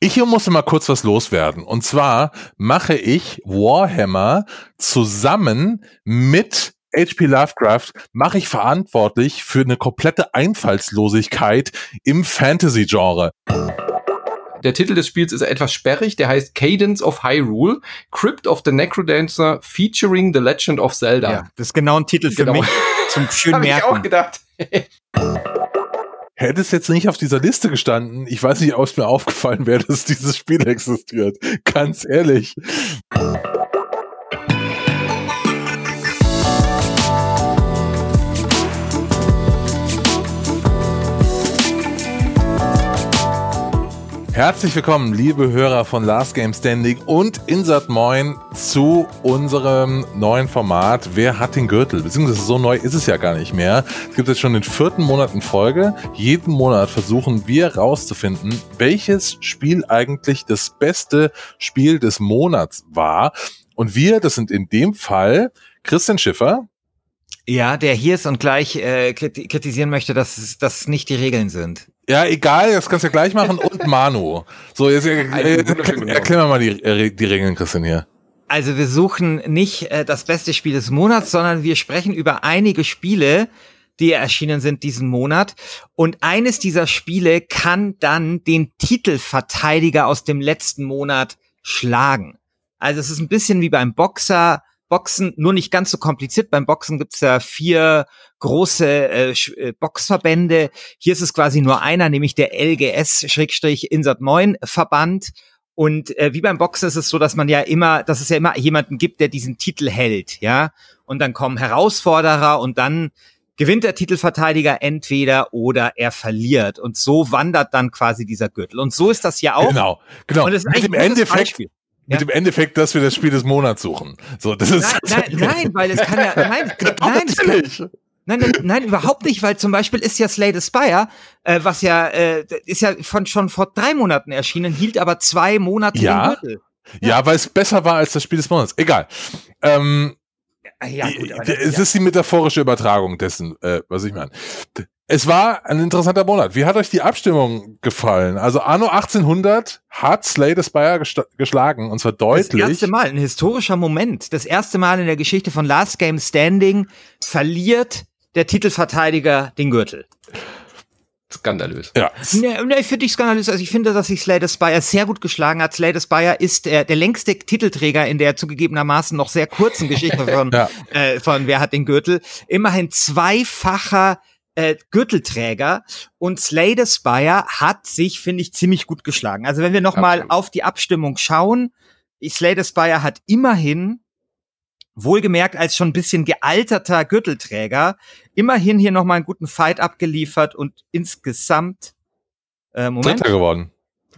Ich hier musste mal kurz was loswerden. Und zwar mache ich Warhammer zusammen mit H.P. Lovecraft mache ich verantwortlich für eine komplette Einfallslosigkeit im Fantasy-Genre. Der Titel des Spiels ist etwas sperrig, der heißt Cadence of Hyrule, Crypt of the Necrodancer featuring The Legend of Zelda. Ja, das ist genau ein Titel für genau. mich zum schön Hab merken. ich auch gedacht. Hätte es jetzt nicht auf dieser Liste gestanden, ich weiß nicht, ob es mir aufgefallen wäre, dass dieses Spiel existiert. Ganz ehrlich. Herzlich willkommen, liebe Hörer von Last Game Standing und Insert Moin zu unserem neuen Format Wer hat den Gürtel? Beziehungsweise so neu ist es ja gar nicht mehr. Es gibt jetzt schon den vierten Monat in Folge. Jeden Monat versuchen wir rauszufinden, welches Spiel eigentlich das beste Spiel des Monats war. Und wir, das sind in dem Fall Christian Schiffer. Ja, der hier ist und gleich äh, kritisieren möchte, dass das nicht die Regeln sind. Ja, egal, das kannst du ja gleich machen und Manu. So, jetzt äh, äh, erklär mir mal die, äh, die Regeln, Christian, hier. Also wir suchen nicht äh, das beste Spiel des Monats, sondern wir sprechen über einige Spiele, die erschienen sind diesen Monat. Und eines dieser Spiele kann dann den Titelverteidiger aus dem letzten Monat schlagen. Also es ist ein bisschen wie beim Boxer Boxen nur nicht ganz so kompliziert. Beim Boxen gibt's ja vier große äh, äh, Boxverbände. Hier ist es quasi nur einer, nämlich der LGS-Insert 9 Verband. Und äh, wie beim Boxen ist es so, dass man ja immer, dass es ja immer jemanden gibt, der diesen Titel hält, ja. Und dann kommen Herausforderer und dann gewinnt der Titelverteidiger entweder oder er verliert. Und so wandert dann quasi dieser Gürtel. Und so ist das ja auch. Genau, genau. Und das ist Mit dem Endeffekt, Beispiel. Mit ja. dem Endeffekt, dass wir das Spiel des Monats suchen. So, das ist nein, nein, nein, weil es kann ja, nein, nein, es kann, nein, nein, nein, überhaupt nicht, weil zum Beispiel ist ja Slay the Spire, äh, was ja, äh, ist ja von schon vor drei Monaten erschienen, hielt aber zwei Monate ja. den Gürtel. Ja. ja, weil es besser war als das Spiel des Monats. Egal. Ähm, ja, gut, es ist die metaphorische Übertragung dessen, äh, was ich meine. Es war ein interessanter Monat. Wie hat euch die Abstimmung gefallen? Also Anno 1800 hat Slay the Spire geschlagen und zwar deutlich. Das erste Mal, ein historischer Moment. Das erste Mal in der Geschichte von Last Game Standing verliert der Titelverteidiger den Gürtel. Skandalös. Ja. Ne, ne, ich finde nicht skandalös. Also ich finde, dass sich Slay the Spire sehr gut geschlagen hat. Slay the Spire ist der, der längste Titelträger in der zugegebenermaßen noch sehr kurzen Geschichte von, ja. äh, von Wer hat den Gürtel. Immerhin zweifacher äh, Gürtelträger und Slay the Spire hat sich, finde ich, ziemlich gut geschlagen. Also wenn wir noch mal auf die Abstimmung schauen, Slay the Spire hat immerhin wohlgemerkt als schon ein bisschen gealterter Gürtelträger, immerhin hier noch mal einen guten Fight abgeliefert und insgesamt äh, Moment. Dritter geworden.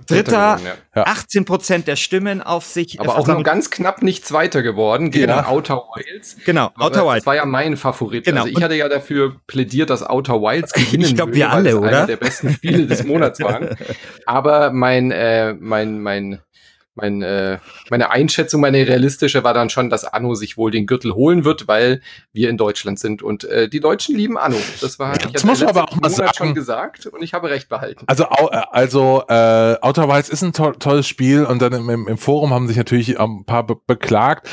Dritter, ja. 18 Prozent der Stimmen auf sich. Aber auch nur ganz knapp nicht Zweiter geworden gegen ja. Outer Wilds. Genau, Outer Wilds. Das war ja mein Favorit. Genau. Also ich hatte ja dafür plädiert, dass Outer Wilds gewinnen Ich glaube, wir alle, oder? Einer der besten Spiele des Monats waren. Aber mein, äh, mein, mein mein, äh, meine Einschätzung, meine realistische war dann schon, dass Anno sich wohl den Gürtel holen wird, weil wir in Deutschland sind und äh, die Deutschen lieben Anno. Das war ja, das muss aber auch mal sagen. schon gesagt und ich habe recht behalten. Also äh, also äh, Outer Wilds ist ein to tolles Spiel und dann im, im, Forum haben sich natürlich ein paar be beklagt.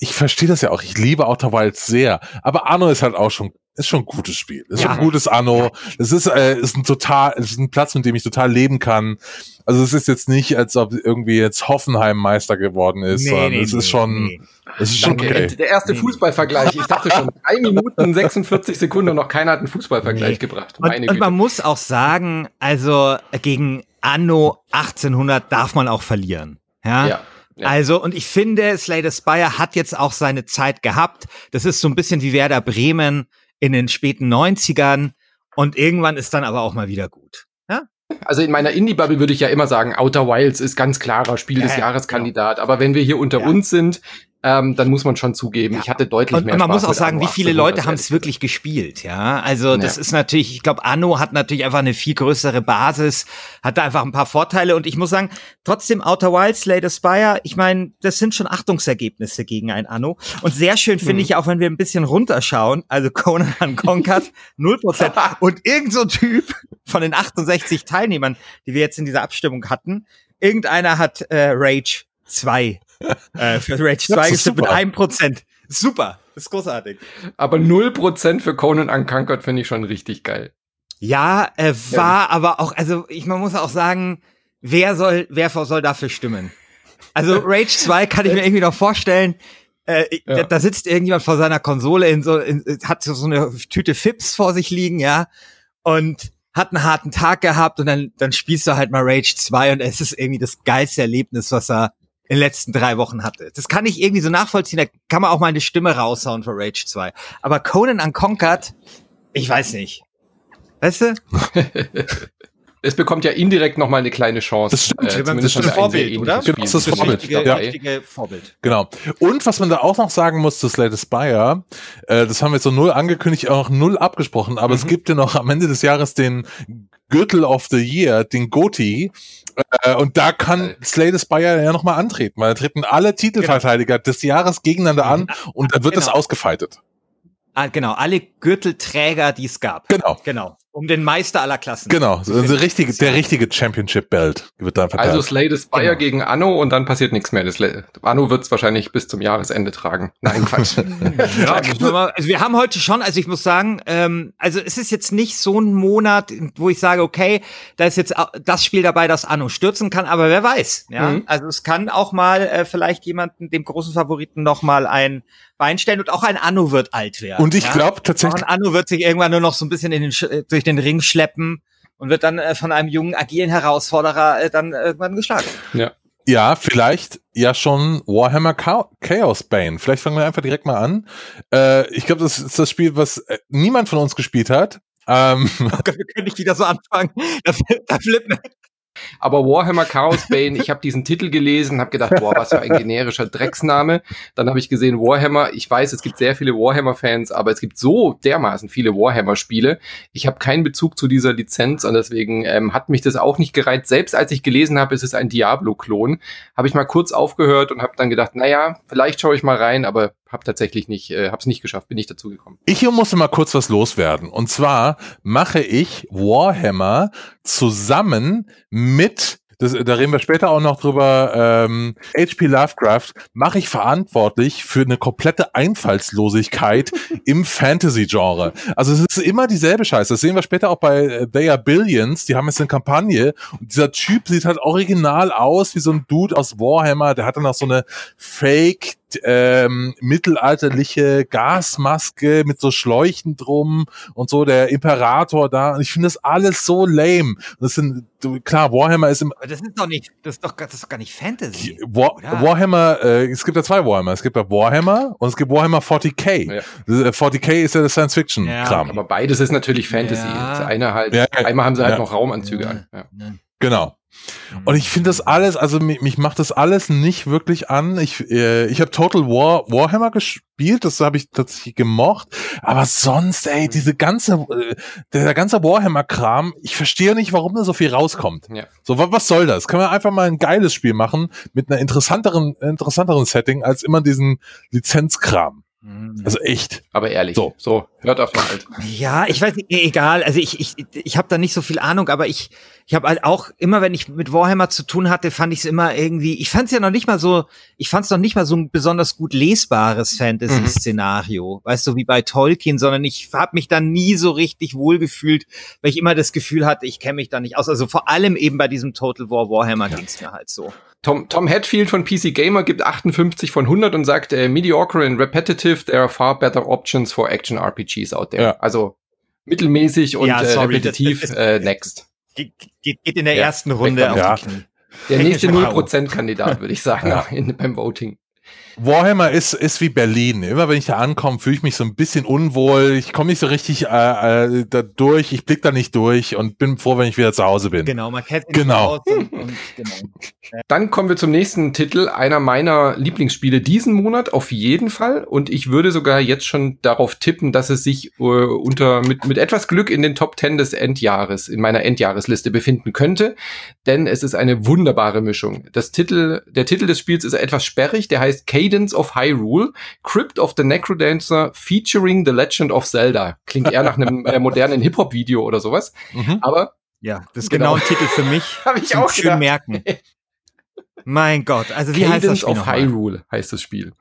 Ich verstehe das ja auch. Ich liebe Outer Wilds sehr, aber Anno ist halt auch schon ist schon ein gutes Spiel. Ist ja. schon ein gutes Anno. Es ist, äh, ist ein total, es ist ein Platz, mit dem ich total leben kann. Also es ist jetzt nicht, als ob irgendwie jetzt Hoffenheim Meister geworden ist, nee, sondern nee, es ist schon, nee. es ist schon okay. Der erste Fußballvergleich. Ich dachte schon, drei Minuten, 46 Sekunden und noch keiner hat einen Fußballvergleich gebracht. Meine und, und man muss auch sagen, also gegen Anno 1800 darf man auch verlieren. Ja. ja. Ja. Also, und ich finde, Slay the Spire hat jetzt auch seine Zeit gehabt. Das ist so ein bisschen wie Werder Bremen in den späten 90ern. Und irgendwann ist dann aber auch mal wieder gut. Also in meiner Indie-Bubble würde ich ja immer sagen, Outer Wilds ist ganz klarer Spiel des Jahres Kandidat. Aber wenn wir hier unter ja. uns sind, ähm, dann muss man schon zugeben, ich hatte deutlich Und mehr man Spaß muss auch sagen, Anno wie viele 1800, Leute haben es wirklich gespielt, ja. Also das Ja. ist natürlich, ich glaube, Anno hat natürlich einfach eine viel größere Basis, hat da einfach ein paar Vorteile und ich muss sagen, trotzdem Outer Wilds, Slay the Spire, ich meine, das sind schon Achtungsergebnisse gegen ein Anno. Und sehr schön finde Mhm. ich auch, wenn wir ein bisschen runterschauen, also Conan Unconquered, 0%. und irgend so ein Typ von den 68 Teilnehmern, die wir jetzt in dieser Abstimmung hatten, irgendeiner hat äh, Rage 2 äh, für Rage 2 ist gestimmt mit super. einem Prozent. Super, ist großartig. Aber 0% für Conan Unconquered finde ich schon richtig geil. Ja, äh, war aber auch, also ich man muss auch sagen, wer soll, wer soll dafür stimmen? Also Rage 2 kann ich mir irgendwie noch vorstellen. Äh, Ja. da, da sitzt irgendjemand vor seiner Konsole in so, in, hat so eine Tüte Fips vor sich liegen, ja, und hat einen harten Tag gehabt und dann, dann spielst du halt mal Rage 2 und es ist irgendwie das geilste Erlebnis, was er in den letzten drei Wochen hatte. Das kann ich irgendwie so nachvollziehen, da kann man auch mal eine Stimme raushauen für Rage 2. Aber Conan Unconquered, ich weiß nicht. Weißt du? Es bekommt ja indirekt nochmal eine kleine Chance. Das stimmt. Äh, Das ist ein Vorbild, oder? Genau, das ist Deswegen Vorbild, richtige, ja. richtige Vorbild. Genau. Und was man da auch noch sagen muss, das Slay the Spire, äh, das haben wir jetzt so null angekündigt, auch null abgesprochen, aber es Mhm. gibt ja noch am Ende des Jahres den Gürtel of the Year, den GOTY, äh, und da kann the Spire ja nochmal antreten, weil da treten alle Titelverteidiger des Jahres gegeneinander an und da wird es Genau. ausgefeitet. Ah, genau, alle Gürtelträger, die es gab. Genau. Genau. Um den Meister aller Klassen. Genau, so der richtige, der richtige Championship Belt wird dann verteilt. Also Slay the Spire Genau. gegen Anno und dann passiert nichts mehr. Anno wird es wahrscheinlich bis zum Jahresende tragen. Nein, Quatsch. Ja, wir, mal, also wir haben heute schon, also ich muss sagen, ähm, also es ist jetzt nicht so ein Monat, wo ich sage, okay, da ist jetzt das Spiel dabei, das Anno stürzen kann, aber wer weiß. Ja? Mhm. Also es kann auch mal äh, vielleicht jemanden, dem großen Favoriten, noch mal ein Bein stellen und auch ein Anno wird alt werden. und ich ja? glaube Auch tatsächlich, ein Anno wird sich irgendwann nur noch so ein bisschen in den, Sch- äh, durch den Ring schleppen und wird dann äh, von einem jungen, agilen Herausforderer äh, dann irgendwann geschlagen. ja. Ja, vielleicht ja schon Warhammer Cha- Chaos Bane. Vielleicht fangen wir einfach direkt mal an. Äh, ich glaube, das ist das Spiel, was äh, niemand von uns gespielt hat. Ähm, Oh Gott, wir können nicht wieder so anfangen. Da, da flippen. Aber Warhammer Chaos Bane, ich habe diesen Titel gelesen, habe gedacht, boah, was für ein generischer Drecksname. Dann habe ich gesehen Warhammer. Ich weiß, es gibt sehr viele Warhammer-Fans, aber es gibt so dermaßen viele Warhammer-Spiele. Ich habe keinen Bezug zu dieser Lizenz und deswegen ähm, hat mich das auch nicht gereizt. Selbst als ich gelesen habe, es ist ein Diablo-Klon, habe ich mal kurz aufgehört und habe dann gedacht, naja, vielleicht schaue ich mal rein, aber habe tatsächlich nicht, äh, habe es nicht geschafft, bin nicht dazu gekommen. ich hier musste mal kurz was loswerden. Und zwar mache ich Warhammer zusammen mit das, da reden wir später auch noch drüber, ähm, HP Lovecraft mache ich verantwortlich für eine komplette Einfallslosigkeit im Fantasy-Genre. Also es ist immer dieselbe Scheiße. Das sehen wir später auch bei äh, They Are Billions. Die haben jetzt eine Kampagne und dieser Typ sieht halt original aus wie so ein Dude aus Warhammer. Der hat dann auch so eine Fake ähm, mittelalterliche Gasmaske mit so Schläuchen drum und so der Imperator da. Und ich finde das alles so lame. Das sind du, klar Warhammer ist im Aber das ist doch nicht, das ist doch, das ist doch gar nicht Fantasy. War? Warhammer, äh, es gibt ja zwei Warhammer. Es gibt ja Warhammer und es gibt Warhammer 40k. Ja. Das, äh, 40k ist ja das Science-Fiction-Kram. Aber beides ist natürlich Fantasy. Ja. Das eine halt, Ja, ja. einmal haben sie halt Ja. noch Raumanzüge an. Ja. Genau. Und ich finde das alles, also mich, mich macht das alles nicht wirklich an. Ich, äh, ich habe Total War Warhammer gespielt, das habe ich tatsächlich gemocht. Aber sonst, ey, diese ganze, äh, der ganze Warhammer-Kram, ich verstehe nicht, warum da so viel rauskommt. Ja. So, was, was soll das? Können wir einfach mal ein geiles Spiel machen mit einer interessanteren, interessanteren Setting als immer diesen Lizenzkram. Mhm. Also echt. Aber ehrlich, So. so, hört auf mal halt. Ja, ich weiß nicht, eh, egal. Also ich, ich, ich habe da nicht so viel Ahnung, aber ich, ich habe halt auch immer, wenn ich mit Warhammer zu tun hatte, fand ich es immer irgendwie. Ich fand es ja noch nicht mal so. Ich fand es noch nicht mal so ein besonders gut lesbares Fantasy-Szenario, weißt du, wie bei Tolkien, sondern ich habe mich da nie so richtig wohlgefühlt, weil ich immer das Gefühl hatte, ich kenne mich da nicht aus. Also vor allem eben bei diesem Total War Warhammer ging's mir halt so. Tom, Tom Hatfield von PC Gamer gibt 58 von 100 und sagt, äh, mediocre and repetitive, there are far better options for action RPGs out there. Ja. Also mittelmäßig und Ja, äh, sorry, repetitiv, das- das- äh, next. Ge ge geht in der Ja, ersten Runde auf Knie. Der nächste Technische Karo. 0%-Kandidat, würde ich sagen, Ja. in, beim Voting. Warhammer ist, ist wie Berlin. Immer wenn ich da ankomme, fühle ich mich so ein bisschen unwohl. Ich komme nicht so richtig äh, äh, da durch. Ich blick da nicht durch und bin froh, wenn ich wieder zu Hause bin. Genau, man kennt Genau. Und, und, genau. Dann kommen wir zum nächsten Titel, einer meiner Lieblingsspiele diesen Monat auf jeden Fall. Und ich würde sogar jetzt schon darauf tippen, dass es sich äh, unter mit, mit etwas Glück in den Top 10 des Endjahres, in meiner Endjahresliste befinden könnte. Denn es ist eine wunderbare Mischung. Das Titel, der Titel des Spiels ist etwas sperrig, der heißt Cadence of Hyrule, Crypt of the Necrodancer featuring The Legend of Zelda. Klingt eher nach einem äh, modernen Hip-Hop-Video oder sowas. Mhm. Aber Ja, das ist Genau. genau, ein Titel für mich. Hab ich auch schön gedacht. merken. Mein Gott, also wie heißt das Cadence Spiel of nochmal? Hyrule heißt das Spiel.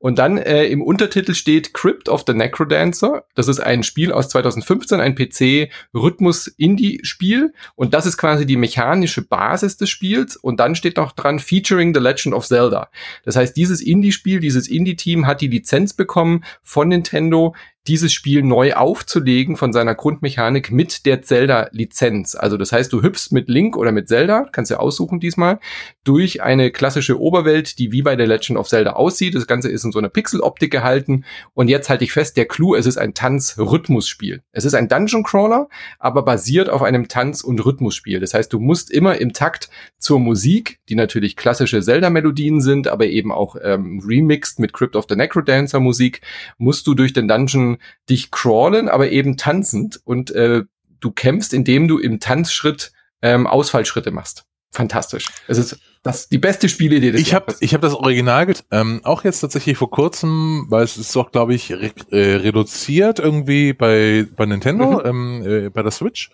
Und dann äh, im Untertitel steht Crypt of the Necrodancer. Das ist ein Spiel aus 2015, ein PC-Rhythmus-Indie-Spiel. Und das ist quasi die mechanische Basis des Spiels. Und dann steht noch dran Featuring The Legend of Zelda. Das heißt, dieses Indie-Spiel, dieses Indie-Team hat die Lizenz bekommen von Nintendo, dieses Spiel neu aufzulegen von seiner Grundmechanik mit der Zelda-Lizenz. Also das heißt, du hüpfst mit Link oder mit Zelda, kannst du aussuchen diesmal, durch eine klassische Oberwelt, die wie bei der Legend of Zelda aussieht. Das Ganze ist in so einer Pixeloptik gehalten. Und jetzt halte ich fest, der Clou, es ist ein Tanz-Rhythmus-Spiel. Es ist ein Dungeon-Crawler, aber basiert auf einem Tanz- und Rhythmusspiel. Das heißt, du musst immer im Takt zur Musik, die natürlich klassische Zelda-Melodien sind, aber eben auch ähm, remixed mit Crypt of the Necrodancer-Musik, musst du durch den Dungeon dich crawlen, aber eben tanzend und äh, du kämpfst, indem du im Tanzschritt ähm, Ausfallschritte machst. Fantastisch. Es ist das die beste Spielidee des Ich habe ich hab das Original ähm, auch jetzt tatsächlich vor kurzem, weil es ist doch, glaube ich, re äh, reduziert irgendwie bei, bei Nintendo, ähm, äh, bei der Switch.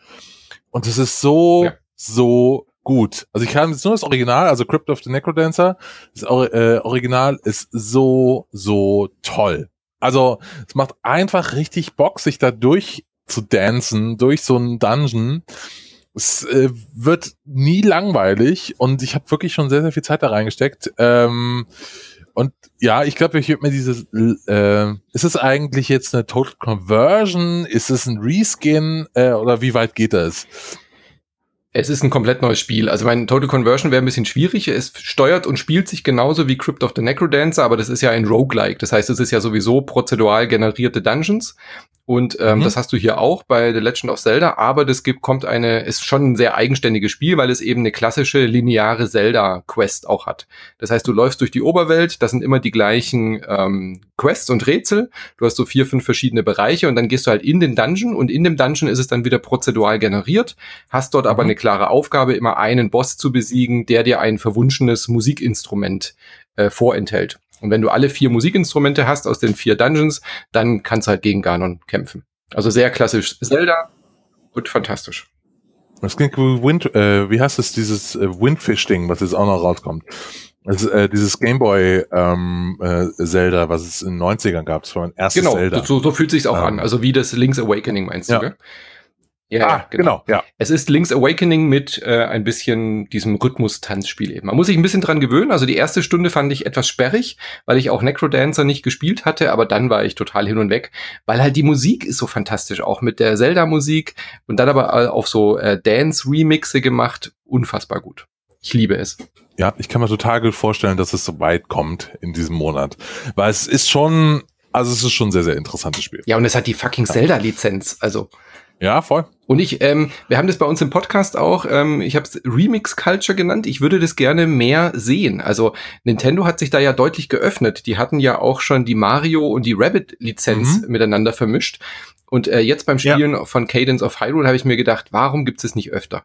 Und es ist so, Ja. so gut. Also ich kann jetzt nur das Original, also Crypt of the Necrodancer, das Or äh, Original ist so, so toll. Also es macht einfach richtig Bock, sich da durch zu dancen, durch so einen Dungeon. Es äh, wird nie langweilig und ich habe wirklich schon sehr, sehr viel Zeit da reingesteckt. Ähm, und ja, ich glaube, ich würde mir dieses, äh, ist es eigentlich jetzt eine Total Conversion? Ist es ein Reskin? Äh, oder wie weit geht das? Es ist ein komplett neues Spiel. Also mein Total Conversion wäre ein bisschen schwierig. Es steuert und spielt sich genauso wie Crypt of the Necrodancer, aber das ist ja ein Roguelike. Das heißt, es ist ja sowieso prozedural generierte Dungeons. Und ähm, Mhm. das hast du hier auch bei The Legend of Zelda, aber das gibt, kommt eine, ist schon ein sehr eigenständiges Spiel, weil es eben eine klassische lineare Zelda-Quest auch hat. Das heißt, du läufst durch die Oberwelt, das sind immer die gleichen ähm, Quests und Rätsel. Du hast so vier, fünf verschiedene Bereiche und dann gehst du halt in den Dungeon und in dem Dungeon ist es dann wieder prozedural generiert, hast dort aber Mhm. eine klare Aufgabe, immer einen Boss zu besiegen, der dir ein verwunschenes Musikinstrument äh, vorenthält. Und wenn du alle vier Musikinstrumente hast aus den vier Dungeons, dann kannst du halt gegen Ganon kämpfen. Also sehr klassisch Zelda und fantastisch. Das klingt wie Wind, äh, wie heißt es, dieses äh, Windfish-Ding, was jetzt auch noch rauskommt. Also, äh, dieses Gameboy ähm, äh, Zelda, was es in den 90ern gab, das war mein erstes Genau, Zelda. so, so fühlt sich's auch Ähm. an. Also wie das Link's Awakening meinst Ja. du, gell? Ja, ah, genau, ja. Es ist Link's Awakening mit äh, ein bisschen diesem Rhythmus-Tanzspiel eben. Man muss sich ein bisschen dran gewöhnen. Also die erste Stunde fand ich etwas sperrig, weil ich auch Necrodancer nicht gespielt hatte, aber dann war ich total hin und weg, weil halt die Musik ist so fantastisch, auch mit der Zelda-Musik und dann aber auf so äh, Dance-Remixe gemacht. Unfassbar gut. Ich liebe es. Ja, ich kann mir total gut vorstellen, dass es so weit kommt in diesem Monat. Weil es ist schon, also es ist schon ein sehr, sehr interessantes Spiel. Ja, und es hat die fucking Zelda-Lizenz. Also Ja, voll. Und ich, ähm, wir haben das bei uns im Podcast auch, ähm, ich habe es Remix Culture genannt. Ich würde das gerne mehr sehen. Also Nintendo hat sich da ja deutlich geöffnet. Die hatten ja auch schon die Mario und die Rabbit Lizenz Mhm. miteinander vermischt. Und äh, jetzt beim Ja. Spielen von Cadence of Hyrule habe ich mir gedacht, warum gibt es nicht öfter?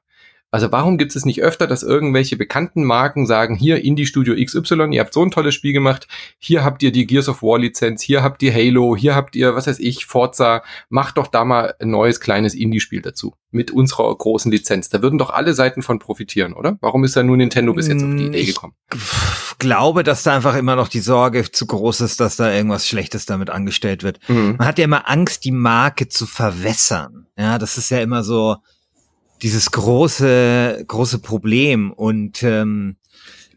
Also warum gibt es nicht öfter, dass irgendwelche bekannten Marken sagen, hier Indie Studio XY, ihr habt so ein tolles Spiel gemacht, hier habt ihr die Gears of War Lizenz, hier habt ihr Halo, hier habt ihr, was weiß ich, Forza, macht doch da mal ein neues kleines Indie-Spiel dazu mit unserer großen Lizenz. Da würden doch alle Seiten von profitieren, oder? Warum ist da nur Nintendo bis jetzt auf die Mm, Idee ich- gekommen? glaube, dass da einfach immer noch die Sorge zu groß ist, dass da irgendwas Schlechtes damit angestellt wird. Mhm. Man hat ja immer Angst, die Marke zu verwässern. Ja, das ist ja immer so, dieses große, große Problem und ähm,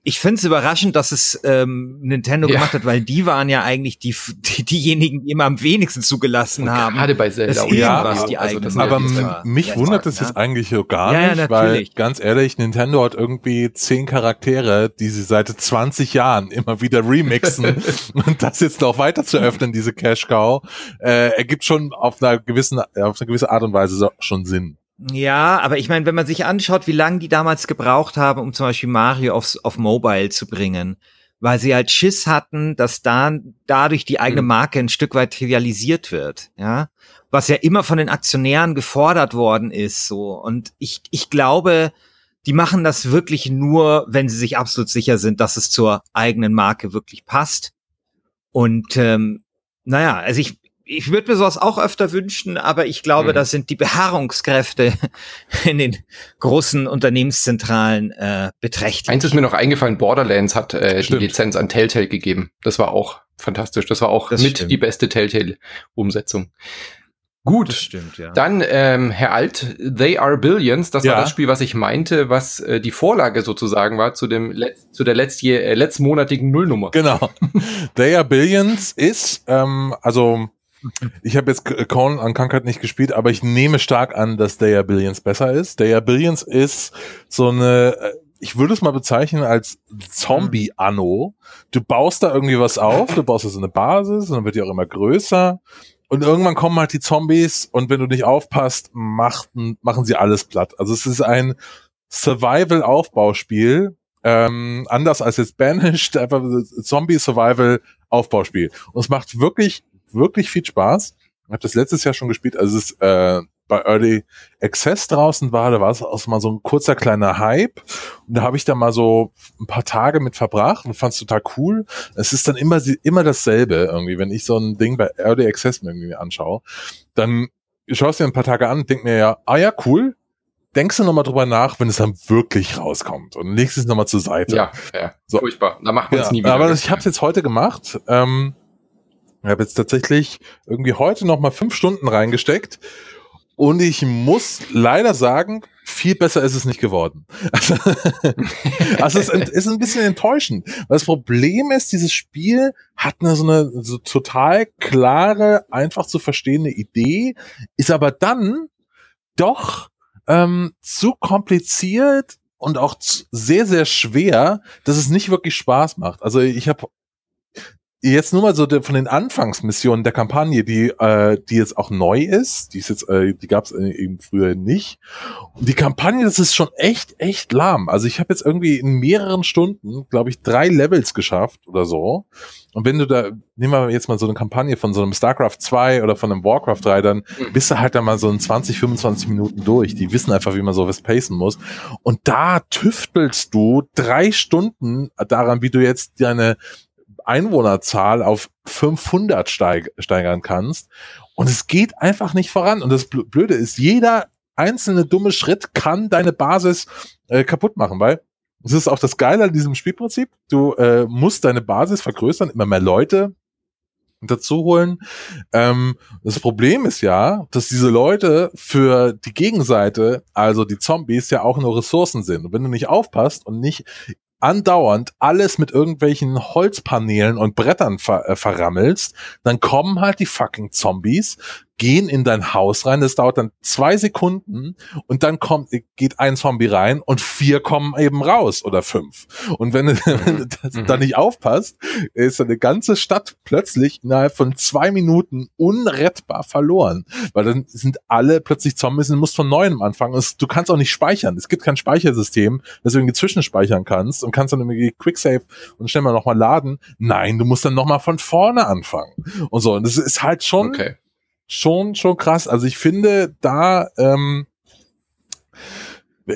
ich finde es überraschend, dass es ähm, Nintendo ja. gemacht hat, weil die waren ja eigentlich die, die diejenigen, die immer am wenigsten zugelassen haben. Gerade bei Zelda. Ja, was die also eigenen aber ja mich wundert es jetzt eigentlich so gar ja, nicht, weil ganz ehrlich, Nintendo hat irgendwie zehn Charaktere, die sie seit 20 Jahren immer wieder remixen und das jetzt noch weiter zu öffnen, diese Cash Cow, äh, ergibt schon auf einer gewissen, auf eine gewisse Art und Weise so, schon Sinn. Ja, aber ich meine, wenn man sich anschaut, wie lange die damals gebraucht haben, um zum Beispiel Mario aufs, auf Mobile zu bringen, weil sie halt Schiss hatten, dass da dadurch die eigene mhm. Marke ein Stück weit trivialisiert wird, ja, was ja immer von den Aktionären gefordert worden ist, so. Und ich, ich glaube, die machen das wirklich nur, wenn sie sich absolut sicher sind, dass es zur eigenen Marke wirklich passt. Und ähm, naja, also ich, ich würde mir sowas auch öfter wünschen, aber ich glaube, mhm. das sind die Beharrungskräfte in den großen Unternehmenszentralen äh, beträchtlich. Eins ist mir noch eingefallen, Borderlands hat äh, die Lizenz an Telltale gegeben. Das war auch fantastisch. Das war auch das mit stimmt. die beste Telltale-Umsetzung. Gut, das stimmt, ja. Dann, ähm, Herr Alt, They Are Billions, das ja. war das Spiel, was ich meinte, was äh, die Vorlage sozusagen war zu dem Letz zu der letztje äh, letztmonatigen Nullnummer. Genau. They Are Billions ist, ähm, also ich habe jetzt Corn an Krankheit nicht gespielt, aber ich nehme stark an, dass Day Billions besser ist. Day Billions ist so eine, äh, ich würde es mal bezeichnen als Zombie-Anno. Du baust da irgendwie was auf, du baust da so eine Basis und dann wird die auch immer größer. Und irgendwann kommen halt die Zombies und wenn du nicht aufpasst, machten, machen sie alles platt. Also es ist ein Survival-Aufbauspiel, ähm, anders als jetzt Banished, einfach Zombie-Survival-Aufbauspiel. Und es macht wirklich wirklich viel Spaß. Ich habe das letztes Jahr schon gespielt, als es äh, bei Early Access draußen war, da war es auch mal so ein kurzer kleiner Hype und da habe ich da mal so ein paar Tage mit verbracht und fand es total cool. Es ist dann immer immer dasselbe irgendwie, wenn ich so ein Ding bei Early Access mir irgendwie anschaue, dann schaust du dir ein paar Tage an und denk mir ja, ah ja, cool, denkst du nochmal drüber nach, wenn es dann wirklich rauskommt und legst es nochmal zur Seite. Ja, ja, so. furchtbar. Da macht man es ja, nie wieder. Aber ich habe es jetzt heute gemacht. Ähm, ich habe jetzt tatsächlich irgendwie heute noch mal fünf Stunden reingesteckt und ich muss leider sagen, viel besser ist es nicht geworden. Also, also es ist ein bisschen enttäuschend. Das Problem ist, dieses Spiel hat eine so eine so total klare, einfach zu verstehende Idee, ist aber dann doch ähm, zu kompliziert und auch sehr, sehr schwer, dass es nicht wirklich Spaß macht. Also ich habe jetzt nur mal so der, von den Anfangsmissionen der Kampagne, die, äh, die jetzt auch neu ist, die ist jetzt, äh, die gab es äh, eben früher nicht. Und die Kampagne, das ist schon echt, echt lahm. Also ich habe jetzt irgendwie in mehreren Stunden, glaube ich, drei Levels geschafft oder so. Und wenn du da, nehmen wir jetzt mal so eine Kampagne von so einem StarCraft 2 oder von einem Warcraft 3, dann mhm. bist du halt da mal so in 20, 25 Minuten durch. Die wissen einfach, wie man sowas pacen muss. Und da tüftelst du drei Stunden daran, wie du jetzt deine Einwohnerzahl auf 500 steig steigern kannst. Und es geht einfach nicht voran. Und das Blöde ist, jeder einzelne dumme Schritt kann deine Basis äh, kaputt machen, weil es ist auch das Geile an diesem Spielprinzip. Du äh, musst deine Basis vergrößern, immer mehr Leute dazu holen. Ähm, das Problem ist ja, dass diese Leute für die Gegenseite, also die Zombies, ja auch nur Ressourcen sind. Und wenn du nicht aufpasst und nicht andauernd alles mit irgendwelchen Holzpaneelen und Brettern ver äh, verrammelst, dann kommen halt die fucking Zombies, gehen in dein Haus rein, das dauert dann zwei Sekunden und dann kommt, geht ein Zombie rein und vier kommen eben raus oder fünf. Und wenn, du, wenn du das, mhm. da nicht aufpasst, ist eine ganze Stadt plötzlich innerhalb von zwei Minuten unrettbar verloren, weil dann sind alle plötzlich Zombies und du musst von neuem anfangen. du kannst auch nicht speichern. Es gibt kein Speichersystem, das du irgendwie zwischenspeichern kannst und kannst dann irgendwie Quicksave und schnell mal nochmal laden. Nein, du musst dann nochmal von vorne anfangen und so. Und das ist halt schon okay schon, schon krass. Also ich finde da, ähm,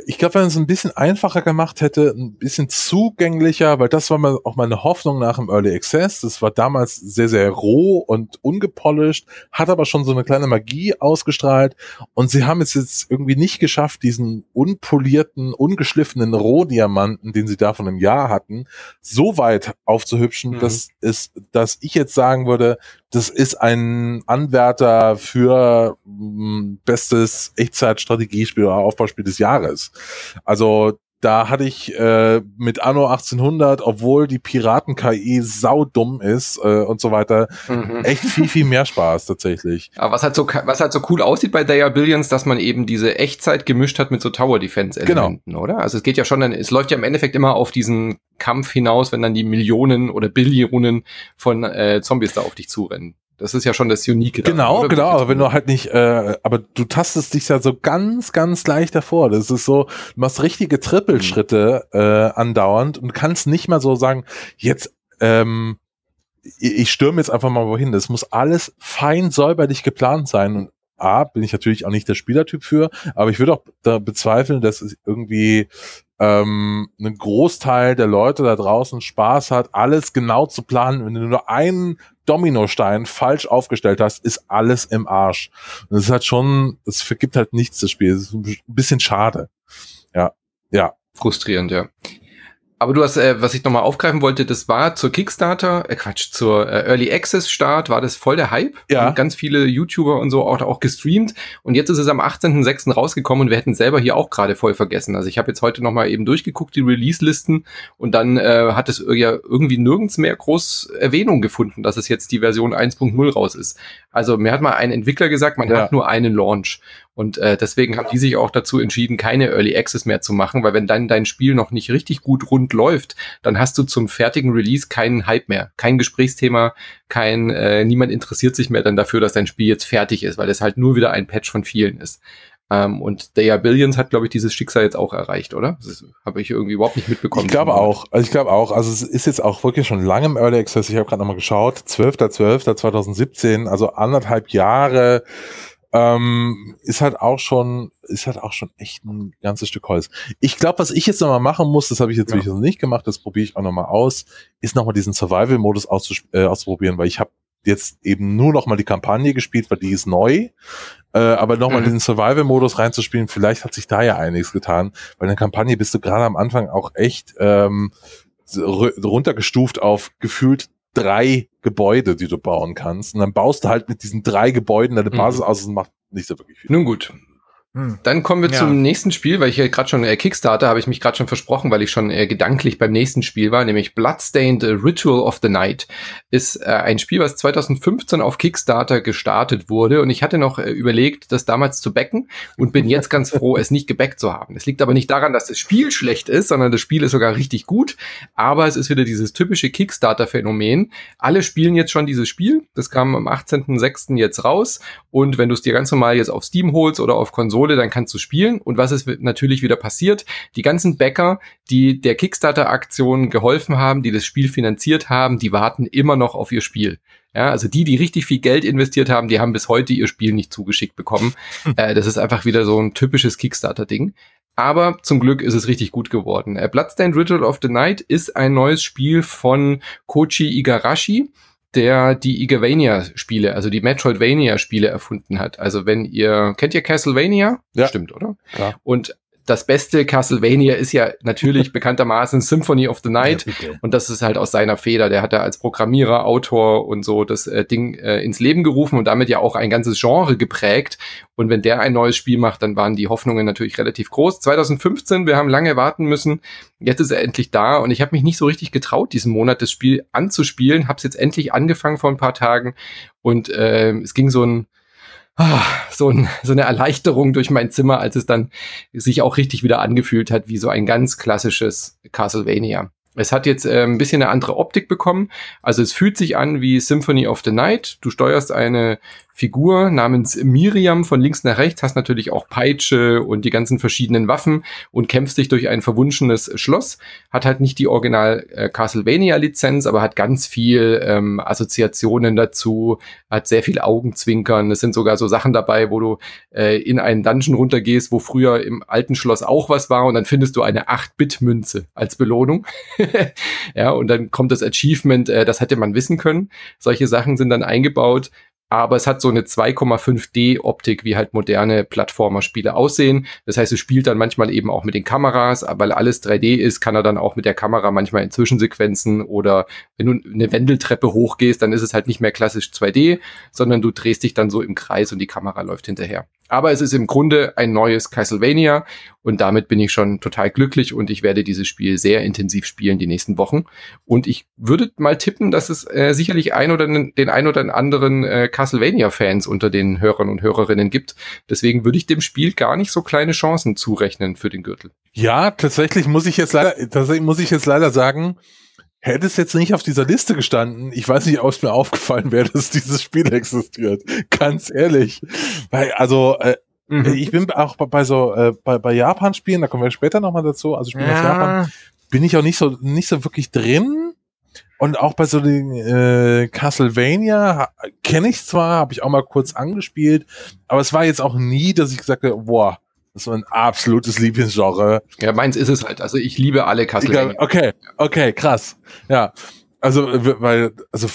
ich glaube, wenn man es ein bisschen einfacher gemacht hätte, ein bisschen zugänglicher, weil das war mal auch meine Hoffnung nach dem Early Access. Das war damals sehr, sehr roh und ungepolished, hat aber schon so eine kleine Magie ausgestrahlt. Und sie haben es jetzt irgendwie nicht geschafft, diesen unpolierten, ungeschliffenen Rohdiamanten, den sie da von einem Jahr hatten, so weit aufzuhübschen, mhm. dass es, dass ich jetzt sagen würde, das ist ein Anwärter für m, bestes Echtzeit-Strategiespiel oder Aufbauspiel des Jahres. Also da hatte ich äh, mit Anno 1800, obwohl die Piraten-KI saudumm ist äh, und so weiter, Mhm. echt viel, viel mehr Spaß tatsächlich. Aber was halt so was halt so cool aussieht bei They Are Billions, dass man eben diese Echtzeit gemischt hat mit so Tower Defense Elementen, oder? Also es geht ja schon dann es läuft ja im Endeffekt immer auf diesen Kampf hinaus, wenn dann die Millionen oder Billionen von äh, Zombies da auf dich zurennen. Das ist ja schon das Unique. daran, Genau, oder? genau, aber wenn du halt nicht, äh, aber du tastest dich ja so ganz, ganz leicht davor. Das ist so, du machst richtige Trippelschritte äh, andauernd und kannst nicht mal so sagen, jetzt, ähm, ich, ich stürme jetzt einfach mal wohin. Das muss alles fein säuberlich geplant sein. Und A, bin ich natürlich auch nicht der Spielertyp für, aber ich würde auch da bezweifeln, dass es irgendwie ähm, ein Großteil der Leute da draußen Spaß hat, alles genau zu planen. Wenn du nur einen Dominostein falsch aufgestellt hast, ist alles im Arsch. Und das ist halt schon, das vergibt halt nichts das Spiel. Das ist ein bisschen schade. Ja, ja. frustrierend, ja. Aber du hast, äh, was ich nochmal aufgreifen wollte, das war zur Kickstarter, äh, Quatsch, zur äh, Early Access Start war das voll der Hype. Ja. Und ganz viele YouTuber und so auch, auch gestreamt. Und jetzt ist es am 18.06. rausgekommen und wir hätten selber hier auch gerade voll vergessen. Also ich habe jetzt heute nochmal eben durchgeguckt, die Release-Listen. Und dann äh, hat es ja irgendwie nirgends mehr groß Erwähnung gefunden, dass es jetzt die Version 1.0 raus ist. Also mir hat mal ein Entwickler gesagt, man Ja. hat nur einen Launch. Und äh, deswegen haben die sich auch dazu entschieden, keine Early Access mehr zu machen, weil wenn dann dein Spiel noch nicht richtig gut rund läuft, dann hast du zum fertigen Release keinen Hype mehr, kein Gesprächsthema, kein äh, niemand interessiert sich mehr dann dafür, dass dein Spiel jetzt fertig ist, weil es halt nur wieder ein Patch von vielen ist. Ähm, und They Are Billions hat, glaube ich, dieses Schicksal jetzt auch erreicht, oder? Das habe ich irgendwie überhaupt nicht mitbekommen. Ich glaube auch. Also ich glaube auch. Also es ist jetzt auch wirklich schon lange im Early Access. Ich habe gerade nochmal geschaut. 12.12.2017, also anderthalb Jahre, ähm, ist halt auch schon, ist halt auch schon echt ein ganzes Stück Holz. Ich glaube, was ich jetzt nochmal machen muss, das habe ich jetzt Ja. wirklich noch nicht gemacht, das probiere ich auch nochmal aus, ist nochmal diesen Survival-Modus äh, auszuprobieren, weil ich habe jetzt eben nur noch mal die Kampagne gespielt, weil die ist neu. Äh, aber nochmal Mhm. in den Survival-Modus reinzuspielen, vielleicht hat sich da ja einiges getan, weil in der Kampagne bist du gerade am Anfang auch echt ähm, runtergestuft auf gefühlt drei Gebäude, die du bauen kannst. Und dann baust du halt mit diesen drei Gebäuden deine Mhm. Basis aus und macht nicht so wirklich viel. Nun gut, Hm. Dann kommen wir Ja. zum nächsten Spiel, weil ich ja gerade schon äh, Kickstarter habe ich mich gerade schon versprochen, weil ich schon äh, gedanklich beim nächsten Spiel war, nämlich Bloodstained Ritual of the Night. Ist äh, ein Spiel, was 2015 auf Kickstarter gestartet wurde und ich hatte noch äh, überlegt, das damals zu backen und bin jetzt ganz froh, es nicht gebackt zu haben. Es liegt aber nicht daran, dass das Spiel schlecht ist, sondern das Spiel ist sogar richtig gut, aber es ist wieder dieses typische Kickstarter-Phänomen. Alle spielen jetzt schon dieses Spiel. Das kam am 18.06. jetzt raus und wenn du es dir ganz normal jetzt auf Steam holst oder auf Konsole, dann kannst du spielen. Und was ist natürlich wieder passiert? Die ganzen Bäcker, die der Kickstarter-Aktion geholfen haben, die das Spiel finanziert haben, die warten immer noch auf ihr Spiel. Ja, also die, die richtig viel Geld investiert haben, die haben bis heute ihr Spiel nicht zugeschickt bekommen. äh, das ist einfach wieder so ein typisches Kickstarter-Ding. Aber zum Glück ist es richtig gut geworden. Äh, Bloodstained Ritual of the Night ist ein neues Spiel von Kochi Igarashi der die Igavania-Spiele, also die Metroidvania-Spiele erfunden hat. Also wenn ihr, kennt ihr Castlevania? Ja. Stimmt, oder? Klar. Und das beste Castlevania ist ja natürlich bekanntermaßen Symphony of the Night. Ja. Und das ist halt aus seiner Feder. Der hat da als Programmierer, Autor und so das äh, Ding äh, ins Leben gerufen und damit ja auch ein ganzes Genre geprägt. Und wenn der ein neues Spiel macht, dann waren die Hoffnungen natürlich relativ groß. 2015, wir haben lange warten müssen. Jetzt ist er endlich da und ich habe mich nicht so richtig getraut, diesen Monat das Spiel anzuspielen. Habe es jetzt endlich angefangen vor ein paar Tagen und äh, es ging so ein so, ein, so eine Erleichterung durch mein Zimmer, als es dann sich auch richtig wieder angefühlt hat, wie so ein ganz klassisches Castlevania. Es hat jetzt äh, ein bisschen eine andere Optik bekommen. Also es fühlt sich an wie Symphony of the Night. Du steuerst eine Figur namens Miriam von links nach rechts, hast natürlich auch Peitsche und die ganzen verschiedenen Waffen und kämpfst dich durch ein verwunschenes Schloss. Hat halt nicht die Original äh, Castlevania-Lizenz, aber hat ganz viel ähm, Assoziationen dazu, hat sehr viel Augenzwinkern. Es sind sogar so Sachen dabei, wo du äh, in einen Dungeon runtergehst, wo früher im alten Schloss auch was war und dann findest du eine 8-Bit-Münze als Belohnung. ja, und dann kommt das Achievement, äh, das hätte man wissen können. Solche Sachen sind dann eingebaut. Aber es hat so eine 2,5D-Optik, wie halt moderne Plattformer-Spiele aussehen. Das heißt, es spielt dann manchmal eben auch mit den Kameras, weil alles 3D ist, kann er dann auch mit der Kamera manchmal in Zwischensequenzen oder wenn du eine Wendeltreppe hochgehst, dann ist es halt nicht mehr klassisch 2D, sondern du drehst dich dann so im Kreis und die Kamera läuft hinterher. Aber es ist im Grunde ein neues Castlevania und damit bin ich schon total glücklich und ich werde dieses Spiel sehr intensiv spielen die nächsten Wochen. Und ich würde mal tippen, dass es äh, sicherlich ein oder den ein oder anderen äh, Castlevania-Fans unter den Hörern und Hörerinnen gibt. Deswegen würde ich dem Spiel gar nicht so kleine Chancen zurechnen für den Gürtel. Ja, tatsächlich muss ich jetzt leider, tatsächlich muss ich jetzt leider sagen, Hätte es jetzt nicht auf dieser Liste gestanden, ich weiß nicht, ob es mir aufgefallen wäre, dass dieses Spiel existiert. Ganz ehrlich. Weil, also, äh, mhm. ich bin auch bei, so, äh, bei, bei Japan-Spielen, da kommen wir später nochmal dazu, also Spielen ja. aus Japan, bin ich auch nicht so, nicht so wirklich drin. Und auch bei so den äh, Castlevania kenne ich zwar, habe ich auch mal kurz angespielt, aber es war jetzt auch nie, dass ich gesagt habe, boah, das ist mein absolutes Lieblingsgenre. Ja, meins ist es halt. Also ich liebe alle Castlevania. Okay, okay, krass. Ja, also weil, also,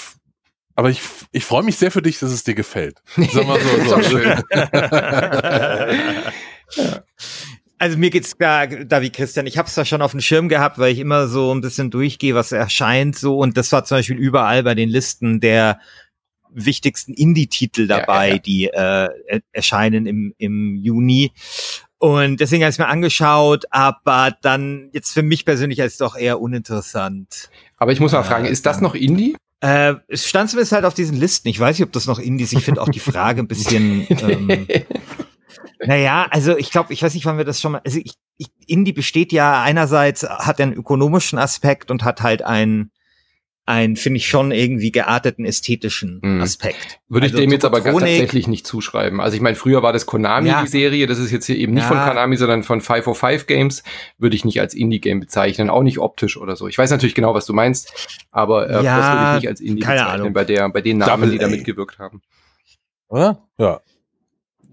aber ich, ich freue mich sehr für dich, dass es dir gefällt. Sag mal so. so. schön. Also mir geht's da, da wie Christian. Ich habe es da schon auf dem Schirm gehabt, weil ich immer so ein bisschen durchgehe, was erscheint so. Und das war zum Beispiel überall bei den Listen der wichtigsten Indie-Titel dabei, ja, ja. die äh, erscheinen im, im Juni. Und deswegen habe ich es mir angeschaut, aber dann jetzt für mich persönlich als doch eher uninteressant. Aber ich muss mal fragen, ist das noch Indie? Äh, es stand zumindest halt auf diesen Listen. Ich weiß nicht, ob das noch Indie ist. Ich finde auch die Frage ein bisschen. ähm, naja, also ich glaube, ich weiß nicht, wann wir das schon mal. Also ich, ich, Indie besteht ja einerseits, hat einen ökonomischen Aspekt und hat halt einen einen, finde ich, schon irgendwie gearteten ästhetischen mhm. Aspekt. Würde ich also dem jetzt aber tatsächlich nicht zuschreiben. Also ich meine, früher war das Konami, ja. die Serie, das ist jetzt hier eben nicht ja. von Konami, sondern von 505 Games, würde ich nicht als Indie-Game bezeichnen, auch nicht optisch oder so. Ich weiß natürlich genau, was du meinst, aber äh, ja, das würde ich nicht als Indie bezeichnen, Ahnung. bei der, bei den Namen, Double die da mitgewirkt haben. Oder? Ja.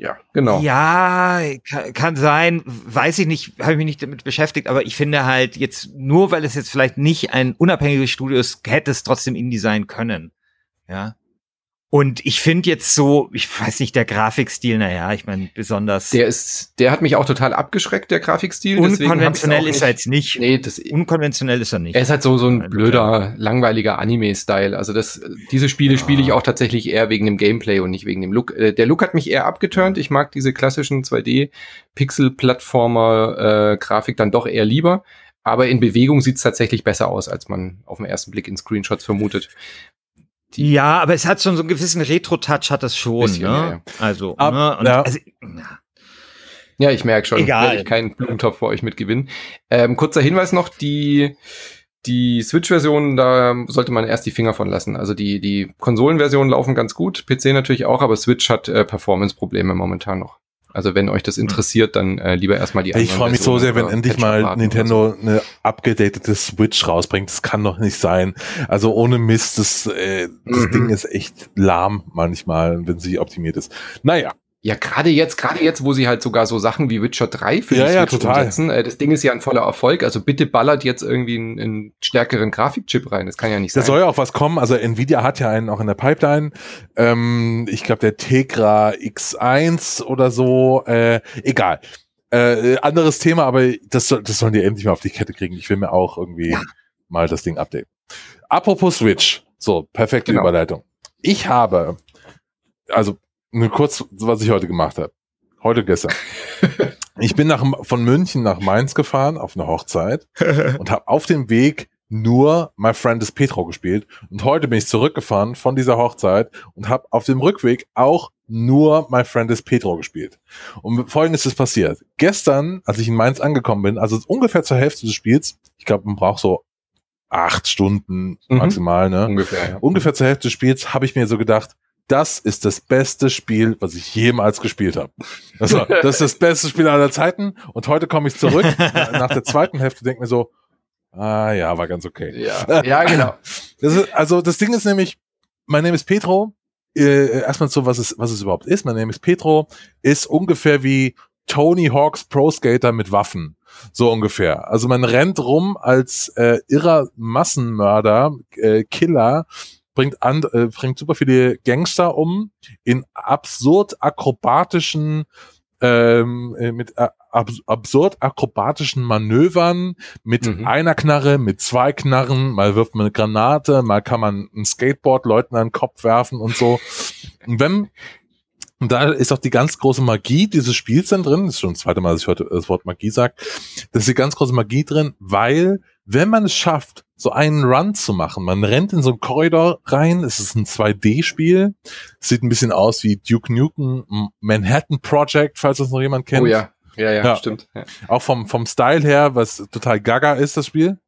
Ja, genau. Ja, kann, kann sein, weiß ich nicht, habe ich mich nicht damit beschäftigt, aber ich finde halt jetzt, nur weil es jetzt vielleicht nicht ein unabhängiges Studio ist, hätte es trotzdem Indie sein können. Ja. Und ich finde jetzt so, ich weiß nicht, der Grafikstil, naja, ich meine, besonders. Der ist, der hat mich auch total abgeschreckt, der Grafikstil. Unkonventionell ist er jetzt nicht. Nee, das, unkonventionell ist er nicht. Er ist halt so, so ein blöder, langweiliger Anime-Style. Also das, diese Spiele spiele ich auch tatsächlich eher wegen dem Gameplay und nicht wegen dem Look. Äh, der Look hat mich eher abgeturnt. Ich mag diese klassischen 2D-Pixel-Plattformer-Grafik äh, dann doch eher lieber. Aber in Bewegung sieht es tatsächlich besser aus, als man auf den ersten Blick in Screenshots vermutet. Die ja, aber es hat schon so einen gewissen Retro-Touch, hat das schon. Bisschen, ne? Ja, ja. Also, Ab, ne? Und ja. Also, ja, ich merke schon, Egal. werde ich keinen Blumentopf für euch mitgewinnen. Ähm, kurzer Hinweis noch, die, die Switch-Version, da sollte man erst die Finger von lassen. Also die, die Konsolenversionen laufen ganz gut, PC natürlich auch, aber Switch hat äh, Performance-Probleme momentan noch. Also wenn euch das interessiert, dann äh, lieber erstmal die Ich freue mich so sehr, wenn endlich mal Nintendo so. eine abgedatete Switch rausbringt. Das kann doch nicht sein. Also ohne Mist, das, äh, das mhm. Ding ist echt lahm manchmal, wenn sie optimiert ist. Naja. Ja, gerade jetzt, gerade jetzt, wo sie halt sogar so Sachen wie Witcher 3 für die ja, Switch ja, total. umsetzen. Äh, das Ding ist ja ein voller Erfolg. Also bitte ballert jetzt irgendwie einen, einen stärkeren Grafikchip rein. Das kann ja nicht sein. Da soll ja auch was kommen. Also Nvidia hat ja einen auch in der Pipeline. Ähm, ich glaube, der Tegra X1 oder so. Äh, egal. Äh, anderes Thema, aber das, soll, das sollen die endlich mal auf die Kette kriegen. Ich will mir auch irgendwie ja. mal das Ding updaten. Apropos Switch. So, perfekte genau. Überleitung. Ich habe, also nur kurz, was ich heute gemacht habe. Heute gestern. ich bin nach, von München nach Mainz gefahren auf eine Hochzeit und habe auf dem Weg nur My Friend is Petro gespielt. Und heute bin ich zurückgefahren von dieser Hochzeit und habe auf dem Rückweg auch nur My Friend is Petro gespielt. Und folgendes ist passiert. Gestern, als ich in Mainz angekommen bin, also ungefähr zur Hälfte des Spiels, ich glaube, man braucht so acht Stunden mhm. maximal, ne? Ungefähr, ja. Ungefähr zur Hälfte des Spiels habe ich mir so gedacht, das ist das beste Spiel, was ich jemals gespielt habe. Also, das ist das beste Spiel aller Zeiten. Und heute komme ich zurück nach der zweiten Hälfte, denke mir so, ah ja, war ganz okay. Ja, ja genau. Das ist, also das Ding ist nämlich, mein Name ist Petro. Äh, erstmal so, was es, was es überhaupt ist. Mein Name ist Petro. Ist ungefähr wie Tony Hawks Pro Skater mit Waffen. So ungefähr. Also man rennt rum als äh, irrer Massenmörder, äh, Killer bringt, an, äh, bringt super viele Gangster um in absurd akrobatischen ähm, äh, mit äh, ab absurd akrobatischen Manövern, mit mhm. einer Knarre, mit zwei Knarren, mal wirft man eine Granate, mal kann man ein Skateboard Leuten an den Kopf werfen und so. Und wenn und da ist auch die ganz große Magie dieses Spiels dann drin. Das ist schon das zweite Mal, dass ich heute das Wort Magie sage. Das ist die ganz große Magie drin, weil wenn man es schafft, so einen Run zu machen, man rennt in so einen Korridor rein, es ist ein 2D-Spiel, sieht ein bisschen aus wie Duke Nukem Manhattan Project, falls das noch jemand kennt. Oh ja, ja, ja, ja. stimmt. Ja. Auch vom, vom Style her, was total gaga ist, das Spiel.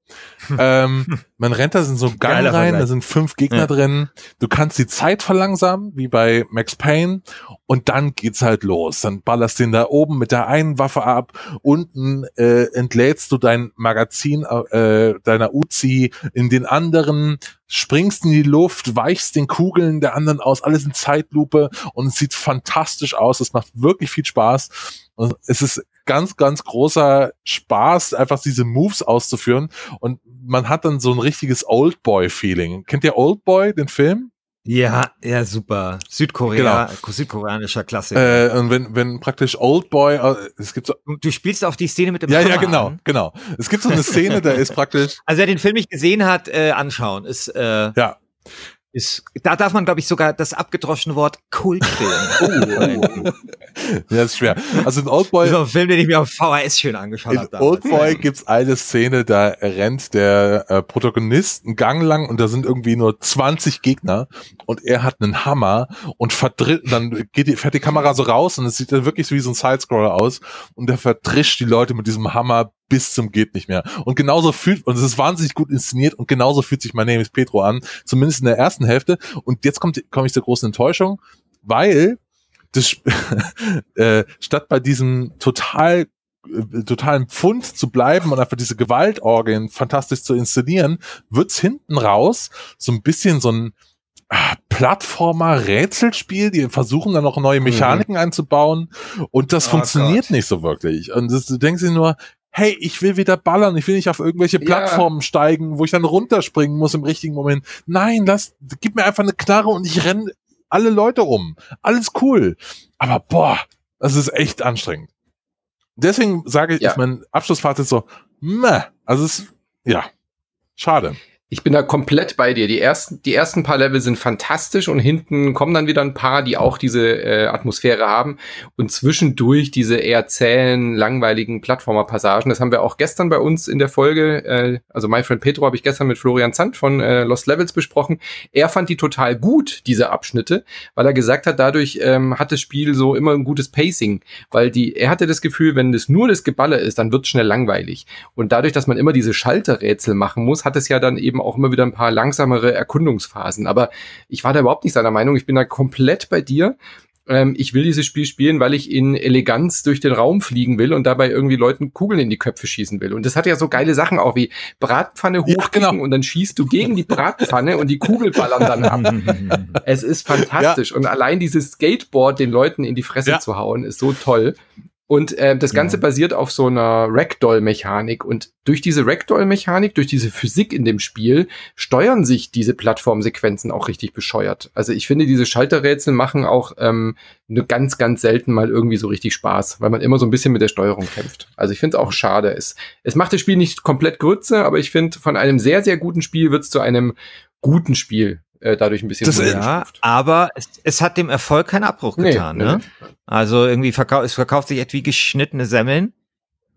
Ähm, man rennt da in so einen Gang Geiler rein, da sind fünf Gegner ja. drin. Du kannst die Zeit verlangsamen, wie bei Max Payne, und dann geht's halt los. Dann ballerst du den da oben mit der einen Waffe ab, unten äh, entlädst du dein Magazin äh, deiner Uzi in den anderen, springst in die Luft, weichst den Kugeln der anderen aus, alles in Zeitlupe und es sieht fantastisch aus. Es macht wirklich viel Spaß. Und es ist ganz, ganz großer Spaß, einfach diese Moves auszuführen. Und man hat dann so ein richtiges Oldboy-Feeling. Kennt ihr Oldboy, den Film? Ja, ja, super. Südkorea, genau. südkoreanischer Klassiker. Äh, und wenn, wenn praktisch Oldboy, äh, es gibt so. Du spielst auf die Szene mit dem Ja, Hammer ja, genau, an. genau. Es gibt so eine Szene, da ist praktisch. Also wer den Film nicht gesehen hat, äh, anschauen. Ist, äh, ja. Ist, da darf man, glaube ich, sogar das abgedroschene Wort Kultfilm. oh. ja, ist schwer. Also in Oldboy. So ein Film, den ich mir auf VHS schön angeschaut habe. In Oldboy gibt's eine Szene, da rennt der äh, Protagonist einen Gang lang und da sind irgendwie nur 20 Gegner und er hat einen Hammer und verdritt, dann geht die, fährt die Kamera so raus und es sieht dann wirklich wie so ein Sidescroller aus und er verdrischt die Leute mit diesem Hammer bis zum geht nicht mehr. Und genauso fühlt, und es ist wahnsinnig gut inszeniert und genauso fühlt sich mein Name ist Petro an, zumindest in der ersten Hälfte. Und jetzt kommt, komme ich zur großen Enttäuschung, weil das, äh, statt bei diesem total äh, totalen Pfund zu bleiben und einfach diese Gewaltorgien fantastisch zu inszenieren, wird's hinten raus so ein bisschen so ein ah, Plattformer-Rätselspiel, die versuchen dann noch neue mhm. Mechaniken mhm. einzubauen und das oh funktioniert Gott. nicht so wirklich. Und das, du denkst dir nur, hey, ich will wieder ballern, ich will nicht auf irgendwelche Plattformen ja. steigen, wo ich dann runterspringen muss im richtigen Moment. Nein, lass, gib mir einfach eine Knarre und ich renn alle Leute um. Alles cool. Aber boah, das ist echt anstrengend. Deswegen sage ich, ja. ist mein Abschlussfazit so, meh, also es, ja, schade. Ich bin da komplett bei dir. Die ersten, die ersten paar Level sind fantastisch und hinten kommen dann wieder ein paar, die auch diese äh, Atmosphäre haben und zwischendurch diese eher zähen, langweiligen Plattformer-Passagen. Das haben wir auch gestern bei uns in der Folge, äh, also My Friend Petro habe ich gestern mit Florian Zandt von äh, Lost Levels besprochen. Er fand die total gut, diese Abschnitte, weil er gesagt hat, dadurch ähm, hat das Spiel so immer ein gutes Pacing, weil die, er hatte das Gefühl, wenn das nur das Geballer ist, dann wird schnell langweilig. Und dadurch, dass man immer diese Schalterrätsel machen muss, hat es ja dann eben auch immer wieder ein paar langsamere Erkundungsphasen. Aber ich war da überhaupt nicht seiner Meinung. Ich bin da komplett bei dir. Ähm, ich will dieses Spiel spielen, weil ich in Eleganz durch den Raum fliegen will und dabei irgendwie Leuten Kugeln in die Köpfe schießen will. Und das hat ja so geile Sachen auch wie Bratpfanne hochklicken ja, genau. und dann schießt du gegen die Bratpfanne und die Kugel ballern dann ab. es ist fantastisch. Ja. Und allein dieses Skateboard den Leuten in die Fresse ja. zu hauen, ist so toll. Und äh, das Ganze ja. basiert auf so einer Ragdoll-Mechanik. Und durch diese Ragdoll-Mechanik, durch diese Physik in dem Spiel, steuern sich diese Plattformsequenzen auch richtig bescheuert. Also ich finde, diese Schalterrätsel machen auch ähm, nur ganz, ganz selten mal irgendwie so richtig Spaß, weil man immer so ein bisschen mit der Steuerung kämpft. Also ich finde es auch schade. Es, es macht das Spiel nicht komplett Grütze, aber ich finde, von einem sehr, sehr guten Spiel wird es zu einem guten Spiel äh, dadurch ein bisschen das, ja, aber es, es, hat dem Erfolg keinen Abbruch nee, getan. Nee. Ne? Also irgendwie verkauft es verkauft sich etwa wie geschnittene Semmeln.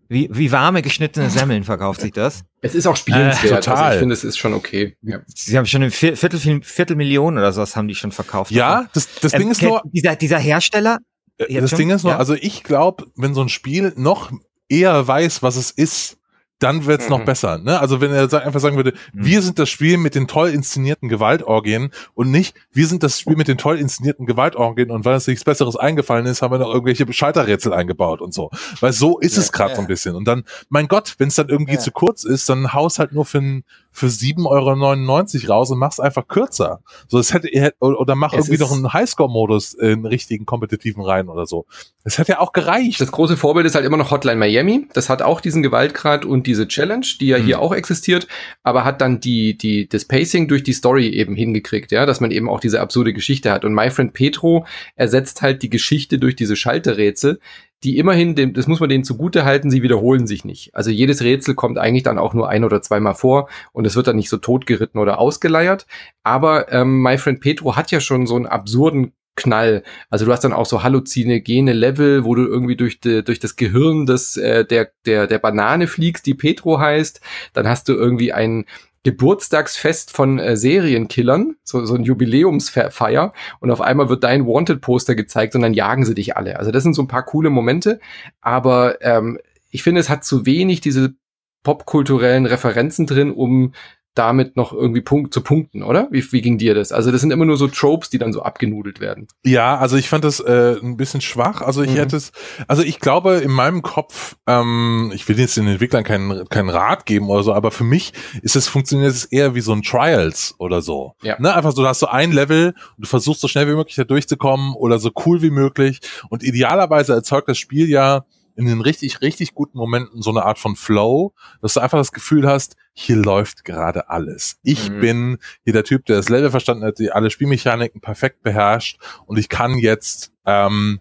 Wie, wie warme geschnittene Semmeln verkauft sich das? Es ist auch spielenswert. Äh, total. Also ich finde, es ist schon okay. Ja. Sie haben schon eine Viertel, Viertelmillion oder sowas haben die schon verkauft. Ja, das, das ähm, Ding ist nur. Dieser, dieser Hersteller. Äh, das Ding ist nur, ja? also ich glaube, wenn so ein Spiel noch eher weiß, was es ist, dann wird's mhm. noch besser. Ne? Also wenn er einfach sagen würde, mhm. wir sind das Spiel mit den toll inszenierten Gewaltorgien und nicht, wir sind das Spiel mit den toll inszenierten Gewaltorgien und weil uns nichts Besseres eingefallen ist, haben wir noch irgendwelche Schalterrätsel eingebaut und so. Weil so ist ja, es gerade ja. so ein bisschen. Und dann, mein Gott, wenn es dann irgendwie ja. zu kurz ist, dann haus halt nur für ein für 7,99 Euro raus und mach's einfach kürzer. So, es hätte, oder mach es irgendwie noch einen Highscore-Modus in richtigen kompetitiven rein oder so. Es hätte ja auch gereicht. Das große Vorbild ist halt immer noch Hotline Miami. Das hat auch diesen Gewaltgrad und diese Challenge, die ja hm. hier auch existiert, aber hat dann die, die, das Pacing durch die Story eben hingekriegt, ja, dass man eben auch diese absurde Geschichte hat. Und My Friend Petro ersetzt halt die Geschichte durch diese Schalterrätsel, die immerhin, das muss man denen zugute halten, sie wiederholen sich nicht. Also jedes Rätsel kommt eigentlich dann auch nur ein oder zweimal vor und es wird dann nicht so totgeritten oder ausgeleiert. Aber ähm, My Friend Petro hat ja schon so einen absurden Knall. Also du hast dann auch so halluzinogene Level, wo du irgendwie durch, de, durch das Gehirn des, äh, der, der, der Banane fliegst, die Petro heißt. Dann hast du irgendwie ein Geburtstagsfest von äh, Serienkillern, so, so ein Jubiläumsfeier und auf einmal wird dein Wanted-Poster gezeigt und dann jagen sie dich alle. Also das sind so ein paar coole Momente, aber ähm, ich finde, es hat zu wenig diese popkulturellen Referenzen drin, um damit noch irgendwie Punkt zu punkten, oder? Wie, wie ging dir das? Also das sind immer nur so Tropes, die dann so abgenudelt werden. Ja, also ich fand das äh, ein bisschen schwach. Also ich mhm. hätte es, also ich glaube in meinem Kopf, ähm, ich will jetzt den Entwicklern keinen keinen Rat geben oder so, aber für mich ist es funktioniert es eher wie so ein Trials oder so. Ja. Ne? Einfach so, du hast so ein Level und du versuchst so schnell wie möglich da durchzukommen oder so cool wie möglich und idealerweise erzeugt das Spiel ja in den richtig, richtig guten Momenten so eine Art von Flow, dass du einfach das Gefühl hast, hier läuft gerade alles. Ich mhm. bin hier der Typ, der das Level verstanden hat, die alle Spielmechaniken perfekt beherrscht und ich kann jetzt ähm,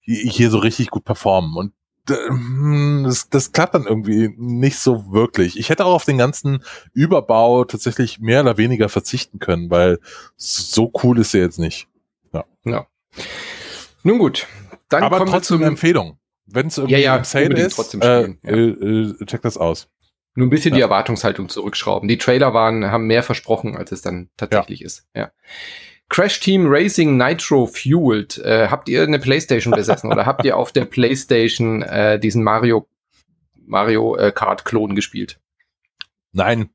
hier so richtig gut performen. Und hm, das, das klappt dann irgendwie nicht so wirklich. Ich hätte auch auf den ganzen Überbau tatsächlich mehr oder weniger verzichten können, weil so cool ist er jetzt nicht. Ja. ja. Nun gut. Dann Aber trotzdem eine Empfehlung. Wenn es irgendwie ja, ja, Sale ist, trotzdem spielen, äh, ja. äh, check das aus. Nur ein bisschen ja. die Erwartungshaltung zurückschrauben. Die Trailer waren, haben mehr versprochen, als es dann tatsächlich ja. ist. Ja. Crash Team Racing Nitro Fueled. Äh, habt ihr eine PlayStation besessen oder habt ihr auf der PlayStation äh, diesen Mario Mario äh, Kart Klon gespielt? Nein.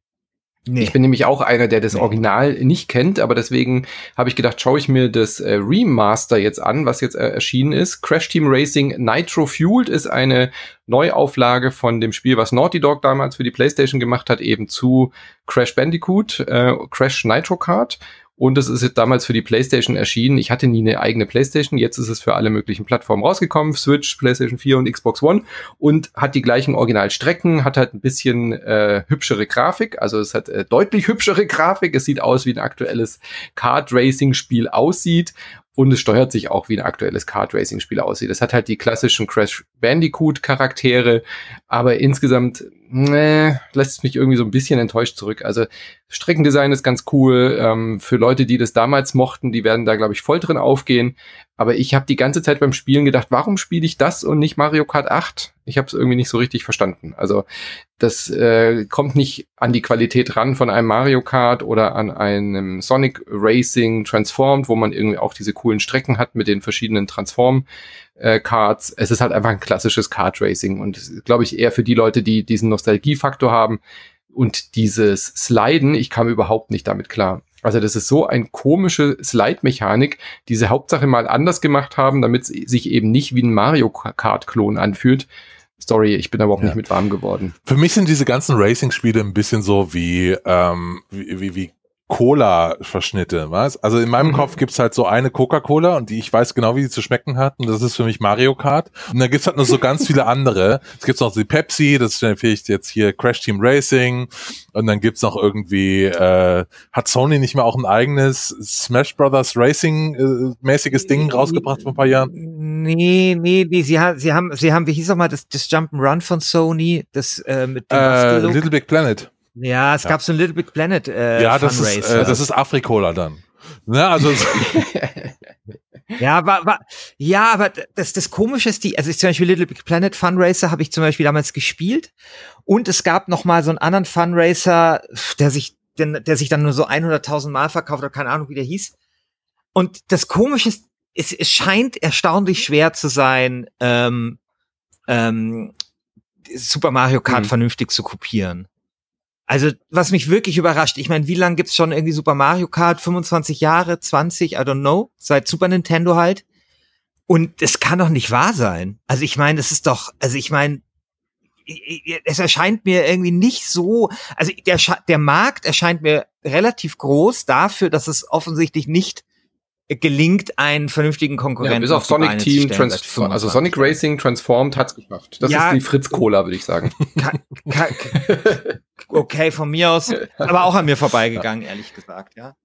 Nee. Ich bin nämlich auch einer, der das nee. Original nicht kennt, aber deswegen habe ich gedacht, schaue ich mir das äh, Remaster jetzt an, was jetzt äh, erschienen ist. Crash Team Racing Nitro Fueled ist eine Neuauflage von dem Spiel, was Naughty Dog damals für die PlayStation gemacht hat, eben zu Crash Bandicoot, äh, Crash Nitro Kart. Und es ist damals für die PlayStation erschienen. Ich hatte nie eine eigene PlayStation. Jetzt ist es für alle möglichen Plattformen rausgekommen. Switch, PlayStation 4 und Xbox One. Und hat die gleichen Originalstrecken, hat halt ein bisschen äh, hübschere Grafik. Also es hat äh, deutlich hübschere Grafik. Es sieht aus wie ein aktuelles Kart Racing Spiel aussieht und es steuert sich auch wie ein aktuelles Kart Racing Spiel aussieht. Es hat halt die klassischen Crash Bandicoot Charaktere, aber insgesamt nee, lässt mich irgendwie so ein bisschen enttäuscht zurück. Also Streckendesign ist ganz cool. Ähm, für Leute, die das damals mochten, die werden da, glaube ich, voll drin aufgehen. Aber ich habe die ganze Zeit beim Spielen gedacht, warum spiele ich das und nicht Mario Kart 8? Ich habe es irgendwie nicht so richtig verstanden. Also das äh, kommt nicht an die Qualität ran von einem Mario Kart oder an einem Sonic Racing Transformed, wo man irgendwie auch diese coolen Strecken hat mit den verschiedenen Transform äh, Karts. Es ist halt einfach ein klassisches Kart Racing und glaube ich eher für die Leute, die diesen Nostalgiefaktor haben und dieses Sliden, ich kam überhaupt nicht damit klar. Also das ist so eine komische Slide-Mechanik, die sie Hauptsache mal anders gemacht haben, damit es sich eben nicht wie ein Mario Kart-Klon anfühlt. Sorry, ich bin da überhaupt ja. nicht mit warm geworden. Für mich sind diese ganzen Racing-Spiele ein bisschen so wie, ähm, wie, wie, wie Cola-Verschnitte, was? Also in meinem mhm. Kopf gibt's halt so eine Coca-Cola und die ich weiß genau, wie sie zu schmecken hat und das ist für mich Mario Kart. Und dann gibt's halt noch so ganz viele andere. Es gibt noch die Pepsi, das ist vielleicht jetzt hier Crash Team Racing und dann gibt's noch irgendwie, äh, hat Sony nicht mehr auch ein eigenes Smash Brothers Racing äh, mäßiges Ding rausgebracht vor ein paar Jahren? Nee, nee, nee, sie haben, sie haben, sie haben, wie hieß noch mal das, das Jump'n'Run von Sony, das äh, mit dem äh, Little Big Planet. Ja, es ja. gab so ein Little Big Planet äh, Ja, das ist, äh, das ist Afrikola dann. Ne, also ja, war, war, ja, aber das, das Komische ist die, also ich zum Beispiel Little Big Planet Funracer habe ich zum Beispiel damals gespielt und es gab noch mal so einen anderen Funracer, der sich, der, der sich dann nur so 100.000 Mal verkauft oder keine Ahnung, wie der hieß. Und das Komische ist, es, es scheint erstaunlich schwer zu sein, ähm, ähm, Super Mario Kart mhm. vernünftig zu kopieren. Also, was mich wirklich überrascht, ich meine, wie lange gibt's schon irgendwie Super Mario Kart? 25 Jahre, 20, I don't know, seit Super Nintendo halt. Und es kann doch nicht wahr sein. Also, ich meine, es ist doch, also ich meine, es erscheint mir irgendwie nicht so, also der, der Markt erscheint mir relativ groß dafür, dass es offensichtlich nicht gelingt, einen vernünftigen Konkurrenten. Ja, bis auf Sonic Team, Transform, also Sonic Racing Transformed hat's geschafft. Das ja, ist die Fritz Cola, würde ich sagen. Okay, von mir aus, aber auch an mir vorbeigegangen, ehrlich gesagt, ja.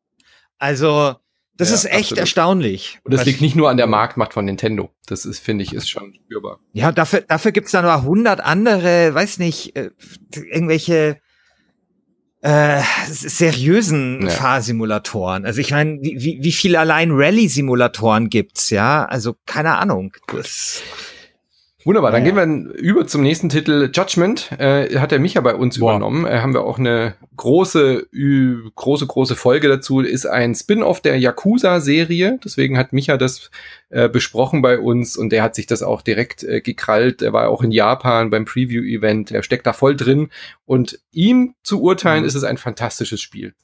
Also, das ja, ist echt absolut. erstaunlich. Und das liegt nicht nur an der Marktmacht von Nintendo. Das ist, finde ich, ist schon spürbar. Ja, dafür, dafür gibt's da noch hundert andere, weiß nicht, äh, irgendwelche äh, seriösen ja. Fahrsimulatoren. Also ich meine, wie, wie, wie viel allein Rallye-Simulatoren gibt's, ja? Also keine Ahnung. Das Wunderbar, dann ja. gehen wir über zum nächsten Titel. Judgment äh, hat der Micha bei uns Boah. übernommen. Äh, haben wir auch eine große, ü, große, große Folge dazu. Ist ein Spin-off der Yakuza-Serie. Deswegen hat Micha das äh, besprochen bei uns und der hat sich das auch direkt äh, gekrallt. Er war auch in Japan beim Preview-Event. Er steckt da voll drin. Und ihm zu urteilen, mhm. ist es ein fantastisches Spiel.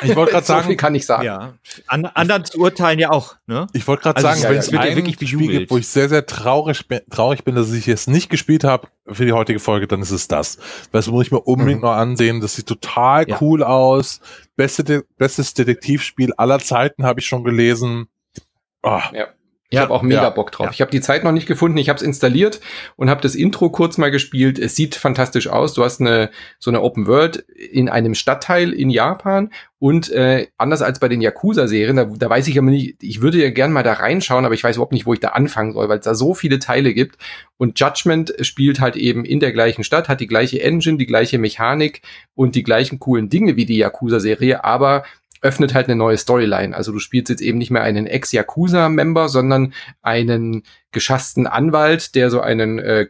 Ich wollte gerade sagen, so viel kann ich sagen. Ja. An, anderen zu urteilen ja auch. Ne? Ich wollte gerade also sagen, wenn es ja, ja. wirklich Spiel gibt, wo ich sehr, sehr traurig, traurig bin, dass ich es nicht gespielt habe für die heutige Folge, dann ist es das. Das muss ich mir unbedingt mhm. noch ansehen. Das sieht total ja. cool aus. Beste, bestes Detektivspiel aller Zeiten habe ich schon gelesen. Oh. Ja. Ich ja, habe auch mega ja, Bock drauf. Ja. Ich habe die Zeit noch nicht gefunden. Ich habe es installiert und habe das Intro kurz mal gespielt. Es sieht fantastisch aus. Du hast eine so eine Open World in einem Stadtteil in Japan und äh, anders als bei den Yakuza-Serien, da, da weiß ich aber nicht, ich würde ja gern mal da reinschauen, aber ich weiß überhaupt nicht, wo ich da anfangen soll, weil es da so viele Teile gibt. Und Judgment spielt halt eben in der gleichen Stadt, hat die gleiche Engine, die gleiche Mechanik und die gleichen coolen Dinge wie die Yakuza-Serie, aber öffnet halt eine neue Storyline. Also du spielst jetzt eben nicht mehr einen Ex-Yakuza-Member, sondern einen geschassten Anwalt, der so einen äh,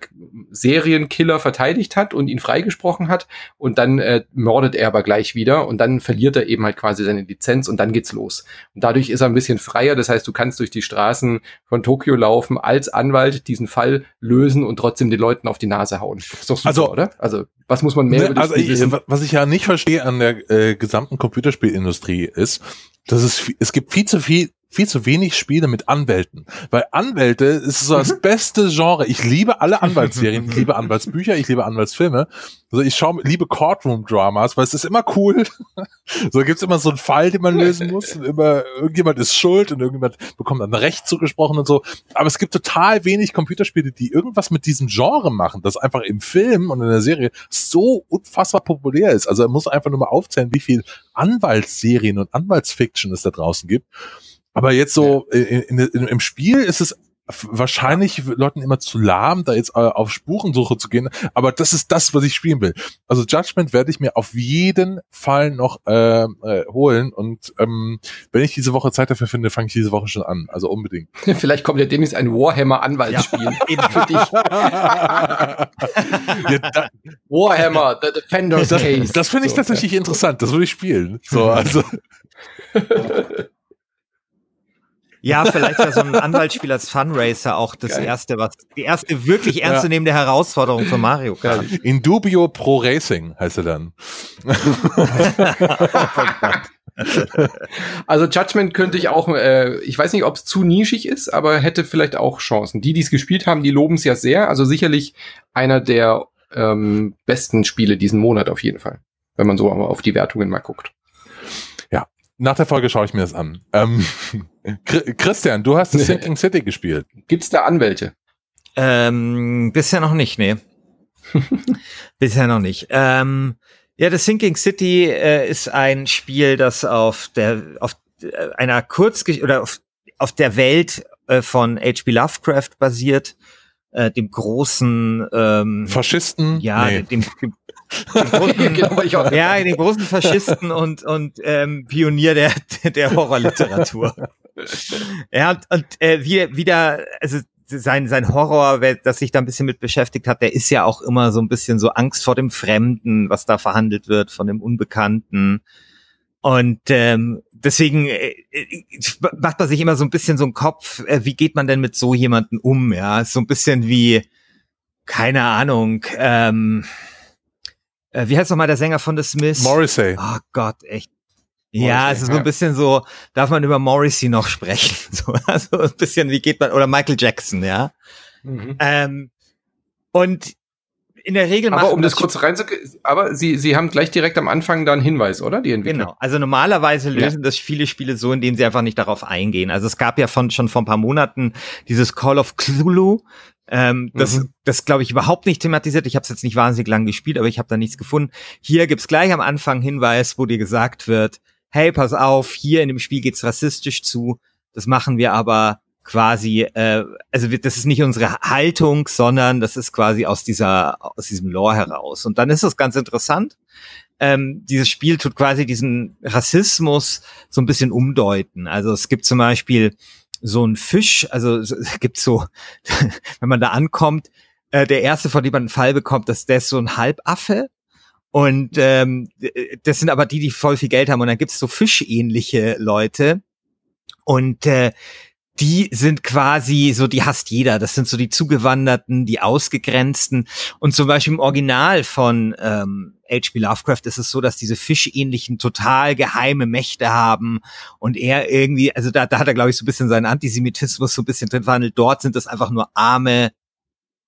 Serienkiller verteidigt hat und ihn freigesprochen hat. Und dann äh, mordet er aber gleich wieder und dann verliert er eben halt quasi seine Lizenz und dann geht's los. Und dadurch ist er ein bisschen freier. Das heißt, du kannst durch die Straßen von Tokio laufen, als Anwalt diesen Fall lösen und trotzdem den Leuten auf die Nase hauen. ist doch super, also, oder? Also was muss man mehr ne, über also ich? Was ich ja nicht verstehe an der äh, gesamten Computerspielindustrie ist, dass es, es gibt viel zu viel viel zu wenig Spiele mit Anwälten. Weil Anwälte ist so das beste Genre. Ich liebe alle Anwaltsserien, ich liebe Anwaltsbücher, ich liebe Anwaltsfilme. Also ich schaue, liebe Courtroom-Dramas, weil es ist immer cool. so gibt's immer so einen Fall, den man lösen muss. Und immer, irgendjemand ist schuld und irgendjemand bekommt dann Recht zugesprochen und so. Aber es gibt total wenig Computerspiele, die irgendwas mit diesem Genre machen, das einfach im Film und in der Serie so unfassbar populär ist. Also er muss einfach nur mal aufzählen, wie viel Anwaltsserien und Anwaltsfiction es da draußen gibt. Aber jetzt so ja. in, in, im Spiel ist es wahrscheinlich Leuten immer zu lahm, da jetzt äh, auf Spurensuche zu gehen. Aber das ist das, was ich spielen will. Also Judgment werde ich mir auf jeden Fall noch äh, äh, holen. Und ähm, wenn ich diese Woche Zeit dafür finde, fange ich diese Woche schon an. Also unbedingt. Vielleicht kommt ja demnächst ein Warhammer-Anwaltsspiel. Ja. Eben für dich. ja, Warhammer, The Defender's das, Case. Das finde ich so. tatsächlich interessant. Das würde ich spielen. So, also. Ja, vielleicht ja so ein Anwaltsspiel als Funracer auch das Geil. erste, was die erste wirklich ernstzunehmende ja. Herausforderung für Mario Kart. In dubio pro Racing heißt er dann. also Judgment könnte ich auch, äh, ich weiß nicht, ob es zu nischig ist, aber hätte vielleicht auch Chancen. Die, die es gespielt haben, die loben es ja sehr. Also sicherlich einer der ähm, besten Spiele diesen Monat auf jeden Fall, wenn man so auf die Wertungen mal guckt. Nach der Folge schaue ich mir das an. Ähm, Christian, du hast das Sinking City gespielt. Gibt's da Anwälte? Ähm, bisher noch nicht, nee. bisher noch nicht. Ähm, ja, das Sinking City äh, ist ein Spiel, das auf der auf äh, einer Kurzgesch oder auf, auf der Welt äh, von H.P. Lovecraft basiert, äh, dem großen ähm, Faschisten. Ja, nee. dem, dem, genau, ja, den großen Faschisten und, und ähm, Pionier der, der Horrorliteratur. ja, und, und äh, wie, wieder, also sein, sein Horror, wer das sich da ein bisschen mit beschäftigt hat, der ist ja auch immer so ein bisschen so Angst vor dem Fremden, was da verhandelt wird, von dem Unbekannten. Und ähm, deswegen äh, äh macht man sich immer so ein bisschen so einen Kopf, äh, wie geht man denn mit so jemanden um? Ja, ist so ein bisschen wie, keine Ahnung, ähm, äh, wie heißt noch mal der Sänger von The Smiths? Morrissey. Oh Gott, echt. Morrissey, ja, es ist so ein bisschen so, darf man über Morrissey noch sprechen? So, also ein bisschen, wie geht man, oder Michael Jackson, ja. Mhm. Ähm, und in der Regel Aber um das, das kurz reinzugehen, aber Sie, Sie haben gleich direkt am Anfang da einen Hinweis, oder? Die Entwickler. Genau. Also normalerweise lösen ja. das viele Spiele so, indem sie einfach nicht darauf eingehen. Also es gab ja von, schon vor ein paar Monaten dieses Call of Cthulhu, ähm, das, mhm. das glaube ich überhaupt nicht thematisiert. Ich habe es jetzt nicht wahnsinnig lang gespielt, aber ich habe da nichts gefunden. Hier gibt's gleich am Anfang Hinweis, wo dir gesagt wird, hey, pass auf, hier in dem Spiel geht's rassistisch zu. Das machen wir aber quasi, äh, also das ist nicht unsere Haltung, sondern das ist quasi aus dieser, aus diesem Lore heraus. Und dann ist es ganz interessant. Ähm, dieses Spiel tut quasi diesen Rassismus so ein bisschen umdeuten. Also es gibt zum Beispiel so ein Fisch, also es gibt so, wenn man da ankommt, äh, der erste, von dem man einen Fall bekommt, dass der ist so ein Halbaffe. Und ähm, das sind aber die, die voll viel Geld haben. Und dann gibt's so fischähnliche Leute. Und äh, die sind quasi so, die hasst jeder. Das sind so die Zugewanderten, die Ausgegrenzten. Und zum Beispiel im Original von ähm, H.P. Lovecraft ist es so, dass diese fischähnlichen total geheime Mächte haben und er irgendwie, also da, da hat er, glaube ich, so ein bisschen seinen Antisemitismus so ein bisschen drin verhandelt. Dort sind es einfach nur arme,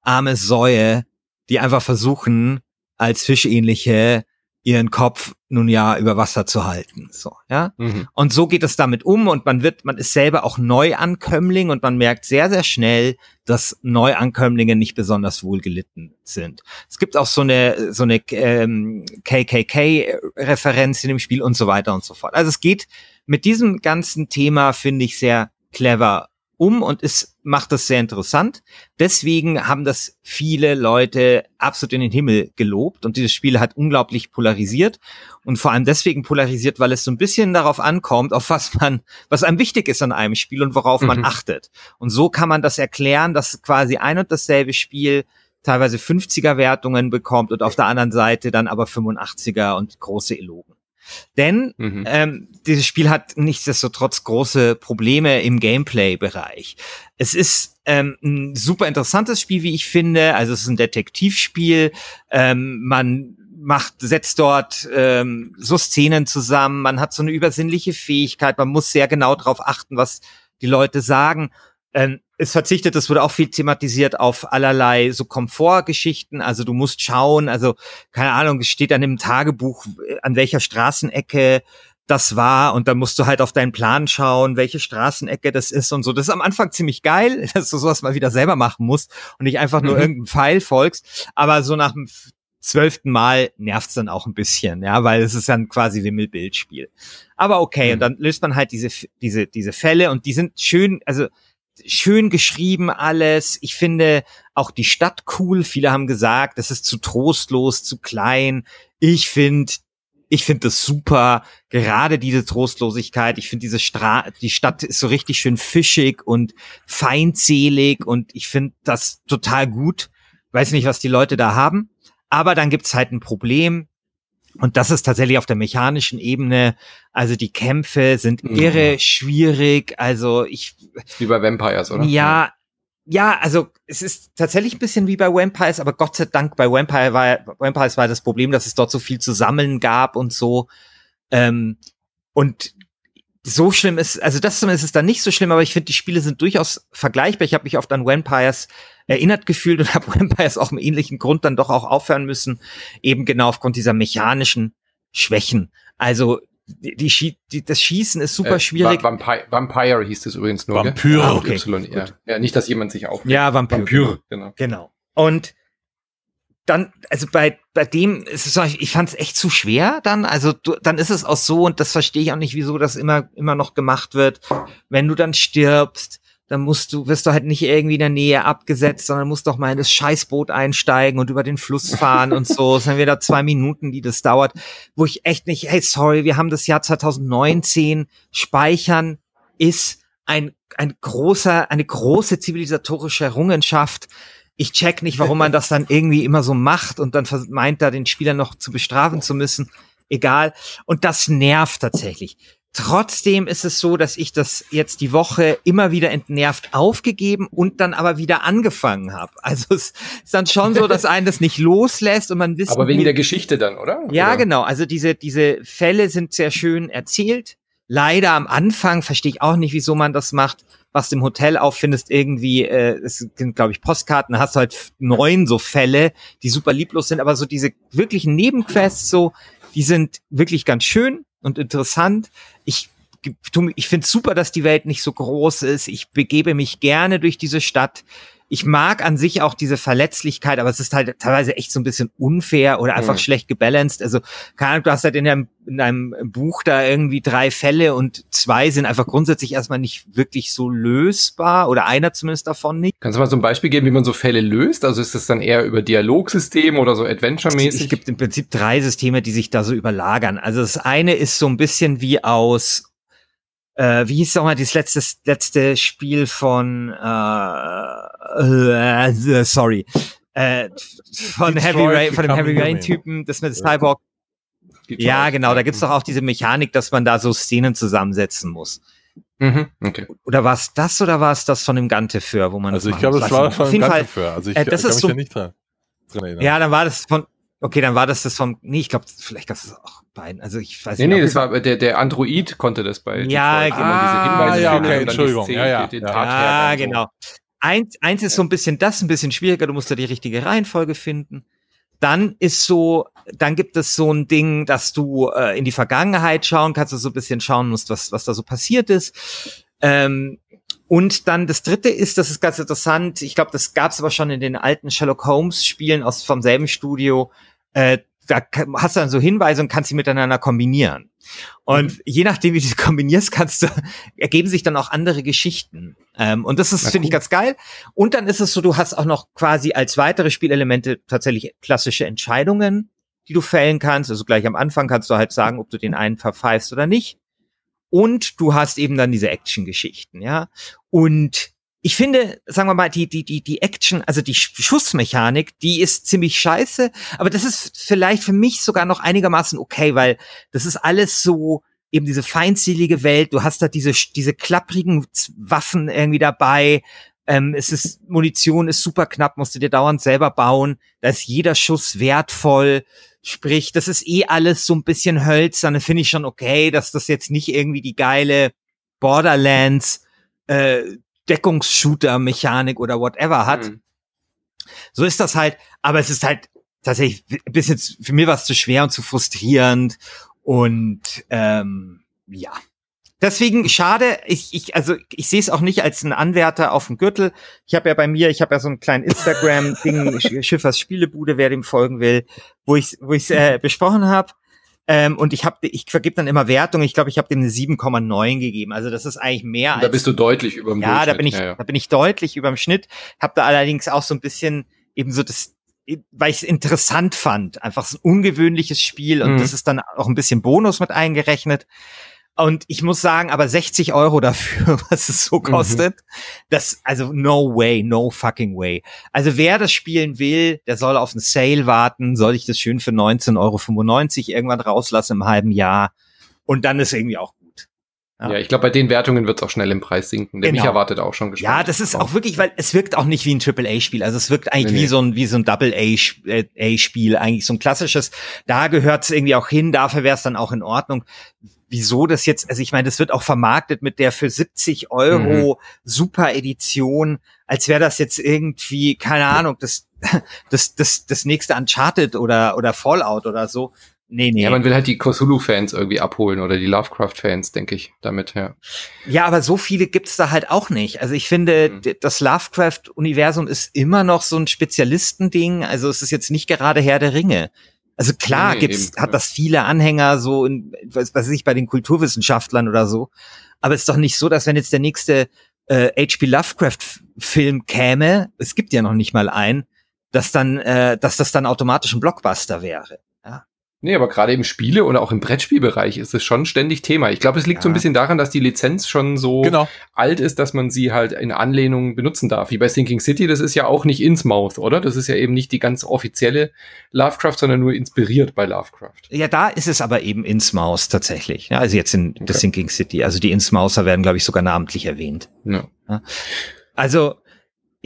arme Säue, die einfach versuchen, als fischähnliche ihren Kopf nun ja über Wasser zu halten. So, ja. Mhm. Und so geht es damit um und man wird, man ist selber auch Neuankömmling und man merkt sehr, sehr schnell, dass Neuankömmlinge nicht besonders wohl gelitten sind. Es gibt auch so eine, so eine ähm, KKK-Referenz in dem Spiel und so weiter und so fort. Also es geht mit diesem ganzen Thema, finde ich, sehr clever um und es macht das sehr interessant. Deswegen haben das viele Leute absolut in den Himmel gelobt und dieses Spiel hat unglaublich polarisiert und vor allem deswegen polarisiert, weil es so ein bisschen darauf ankommt, auf was man, was einem wichtig ist an einem Spiel und worauf mhm. man achtet. Und so kann man das erklären, dass quasi ein und dasselbe Spiel teilweise 50er Wertungen bekommt und auf der anderen Seite dann aber 85er und große Elogen. Denn mhm. ähm, dieses Spiel hat nichtsdestotrotz große Probleme im Gameplay-Bereich. Es ist ähm, ein super interessantes Spiel, wie ich finde. Also es ist ein Detektivspiel. Ähm, man macht, setzt dort ähm, so Szenen zusammen. Man hat so eine übersinnliche Fähigkeit. Man muss sehr genau darauf achten, was die Leute sagen. Ähm, es verzichtet, das wurde auch viel thematisiert auf allerlei so Komfortgeschichten. Also du musst schauen, also keine Ahnung, es steht dann im Tagebuch, an welcher Straßenecke das war und dann musst du halt auf deinen Plan schauen, welche Straßenecke das ist und so. Das ist am Anfang ziemlich geil, dass du sowas mal wieder selber machen musst und nicht einfach nur mhm. irgendeinem Pfeil folgst. Aber so nach dem zwölften Mal nervt's dann auch ein bisschen, ja, weil es ist dann quasi Wimmelbildspiel. Aber okay, mhm. und dann löst man halt diese, diese, diese Fälle und die sind schön, also schön geschrieben alles. Ich finde auch die Stadt cool. Viele haben gesagt, es ist zu trostlos, zu klein. Ich finde, ich finde das super. Gerade diese Trostlosigkeit. Ich finde diese Stra die Stadt ist so richtig schön fischig und feindselig und ich finde das total gut. Weiß nicht, was die Leute da haben. Aber dann gibt's halt ein Problem. Und das ist tatsächlich auf der mechanischen Ebene. Also die Kämpfe sind mhm. irre schwierig. Also ich. Wie bei Vampires, oder? Ja, ja, also es ist tatsächlich ein bisschen wie bei Vampires, aber Gott sei Dank bei Vampire war, Vampires war das Problem, dass es dort so viel zu sammeln gab und so. Ähm, und so schlimm ist, also das zumindest ist dann nicht so schlimm, aber ich finde, die Spiele sind durchaus vergleichbar. Ich habe mich oft an Vampires erinnert gefühlt und habe Vampires auch im ähnlichen Grund dann doch auch aufhören müssen, eben genau aufgrund dieser mechanischen Schwächen. Also die, die, die, das Schießen ist super äh, schwierig. Vampire, Vampire hieß es übrigens nur. Vampyre. Ah, okay. ja. ja. nicht, dass jemand sich aufregt. Ja, Vampyre. Vampyre. Genau. genau. Und dann, also bei, bei dem ist es, ich fand es echt zu schwer dann. Also du, dann ist es auch so, und das verstehe ich auch nicht, wieso das immer, immer noch gemacht wird, wenn du dann stirbst, dann musst du, wirst du halt nicht irgendwie in der Nähe abgesetzt, sondern musst doch mal in das Scheißboot einsteigen und über den Fluss fahren und so. Es sind wieder zwei Minuten, die das dauert, wo ich echt nicht, hey, sorry, wir haben das Jahr 2019, speichern ist ein, ein großer, eine große zivilisatorische Errungenschaft. Ich check nicht, warum man das dann irgendwie immer so macht und dann meint da den Spieler noch zu bestrafen zu müssen. Egal. Und das nervt tatsächlich. Trotzdem ist es so, dass ich das jetzt die Woche immer wieder entnervt aufgegeben und dann aber wieder angefangen habe. Also es ist dann schon so, dass einen das nicht loslässt und man wissen. Aber wegen der Geschichte dann, oder? Ja, oder? genau. Also diese, diese Fälle sind sehr schön erzählt. Leider am Anfang verstehe ich auch nicht, wieso man das macht wachst im Hotel auf, findest irgendwie, äh, es sind, glaube ich, Postkarten, hast halt neun so Fälle, die super lieblos sind, aber so diese wirklichen Nebenquests, so, die sind wirklich ganz schön und interessant. Ich ich finde es super, dass die Welt nicht so groß ist. Ich begebe mich gerne durch diese Stadt ich mag an sich auch diese Verletzlichkeit, aber es ist halt teilweise echt so ein bisschen unfair oder einfach mhm. schlecht gebalanced. Also, keine Ahnung, du hast halt in deinem, in deinem Buch da irgendwie drei Fälle und zwei sind einfach grundsätzlich erstmal nicht wirklich so lösbar oder einer zumindest davon nicht. Kannst du mal so ein Beispiel geben, wie man so Fälle löst? Also ist es dann eher über Dialogsystem oder so Adventure-mäßig? Es gibt im Prinzip drei Systeme, die sich da so überlagern. Also das eine ist so ein bisschen wie aus äh, wie hieß doch mal das letzte, letzte Spiel von äh, äh, sorry. Äh, von Detroit Heavy Rain, von dem Heavy Rain Typen, das mit Cyborg. Ja, genau, da gibt's doch auch diese Mechanik, dass man da so Szenen zusammensetzen muss. Mhm, okay. Oder war es das oder war es das von dem Ganteför, wo man Also ich glaube, das war von dem Ganteför. Also ich äh, das kann ist mich so, ja nicht dran erinnern. Ja, dann war das von Okay, dann war das das vom. Nee, ich glaube, vielleicht gab es auch beiden. Also ich weiß nee, nicht. Nee, nee, das war der, der Android konnte das bei. Ja, genau. Ah, ja, okay, Entschuldigung. ja, ja, ja. ja genau. Eins, eins ist so ein bisschen das, ein bisschen schwieriger. Du musst da die richtige Reihenfolge finden. Dann ist so, dann gibt es so ein Ding, dass du äh, in die Vergangenheit schauen kannst, du so ein bisschen schauen musst, was, was da so passiert ist. Ähm, und dann das dritte ist, das ist ganz interessant, ich glaube, das gab es aber schon in den alten Sherlock Holmes-Spielen aus vom selben Studio. Äh, da hast du dann so Hinweise und kannst sie miteinander kombinieren. Und mhm. je nachdem, wie du sie kombinierst, kannst du, ergeben sich dann auch andere Geschichten. Ähm, und das ist, finde ich, ganz geil. Und dann ist es so, du hast auch noch quasi als weitere Spielelemente tatsächlich klassische Entscheidungen, die du fällen kannst. Also gleich am Anfang kannst du halt sagen, ob du den einen verpfeifst oder nicht. Und du hast eben dann diese Action-Geschichten, ja. Und ich finde, sagen wir mal, die, die, die, die Action, also die Schussmechanik, die ist ziemlich scheiße, aber das ist vielleicht für mich sogar noch einigermaßen okay, weil das ist alles so, eben diese feindselige Welt, du hast da diese, diese klapprigen Waffen irgendwie dabei, ähm, es ist, Munition ist super knapp, musst du dir dauernd selber bauen, da ist jeder Schuss wertvoll, Sprich, das ist eh alles so ein bisschen hölzern. finde ich schon okay, dass das jetzt nicht irgendwie die geile Borderlands äh, Deckungsshooter-Mechanik oder whatever hat. Mhm. So ist das halt, aber es ist halt tatsächlich ein bisschen für mich was zu schwer und zu frustrierend und ähm, ja, Deswegen schade, ich, ich also ich sehe es auch nicht als ein Anwärter auf dem Gürtel. Ich habe ja bei mir, ich habe ja so einen kleinen Instagram-Ding, Schiffers Spielebude, wer dem folgen will, wo ich wo ich äh, besprochen habe. Ähm, und ich habe, ich vergib dann immer Wertung. Ich glaube, ich habe dem eine 7,9 gegeben. Also das ist eigentlich mehr. als, da bist du deutlich über dem Ja, da bin ich, ja, ja. da bin ich deutlich über dem Schnitt. Habe da allerdings auch so ein bisschen eben so das weil ich es interessant fand. Einfach so ein ungewöhnliches Spiel und mhm. das ist dann auch ein bisschen Bonus mit eingerechnet. Und ich muss sagen, aber 60 Euro dafür, was es so mhm. kostet, mhm. das, also no way, no fucking way. Also wer das spielen will, der soll auf einen Sale warten, soll ich das schön für 19,95 Euro irgendwann rauslassen im halben Jahr. Und dann ist irgendwie auch gut. Ja, ja ich glaube, bei den Wertungen wird es auch schnell im Preis sinken. Der genau. mich erwartet auch schon gespannt. Ja, das ist auch wirklich, weil es wirkt auch nicht wie ein Triple-A-Spiel. Also es wirkt eigentlich nee, wie nee. so ein, wie so ein Double-A-Spiel, eigentlich so ein klassisches. Da gehört es irgendwie auch hin, dafür wäre es dann auch in Ordnung wieso das jetzt, also ich meine, das wird auch vermarktet mit der für 70 Euro mhm. Super Edition, als wäre das jetzt irgendwie, keine Ahnung, das, das, das, das nächste Uncharted oder, oder Fallout oder so. Nee, nee. Ja, man will halt die Cthulhu-Fans irgendwie abholen oder die Lovecraft-Fans, denke ich, damit, ja. Ja, aber so viele gibt's da halt auch nicht. Also ich finde, mhm. das Lovecraft-Universum ist immer noch so ein Spezialistending. Also es ist jetzt nicht gerade Herr der Ringe. Also klar nee, gibt's, eben, hat das viele Anhänger so in, was weiß ich, bei den Kulturwissenschaftlern oder so. Aber es ist doch nicht so, dass wenn jetzt der nächste äh, H.P. Lovecraft-Film käme, es gibt ja noch nicht mal einen, dass dann, äh, dass das dann automatisch ein Blockbuster wäre. Nee, aber gerade im Spiele oder auch im Brettspielbereich ist es schon ständig Thema. Ich glaube, es liegt ja. so ein bisschen daran, dass die Lizenz schon so genau. alt ist, dass man sie halt in Anlehnung benutzen darf. Wie bei Thinking City, das ist ja auch nicht Innsmouth, oder? Das ist ja eben nicht die ganz offizielle Lovecraft, sondern nur inspiriert bei Lovecraft. Ja, da ist es aber eben Innsmouth tatsächlich. Ja, also jetzt in okay. The Thinking City. Also die Innsmouther werden, glaube ich, sogar namentlich erwähnt. Ja. Also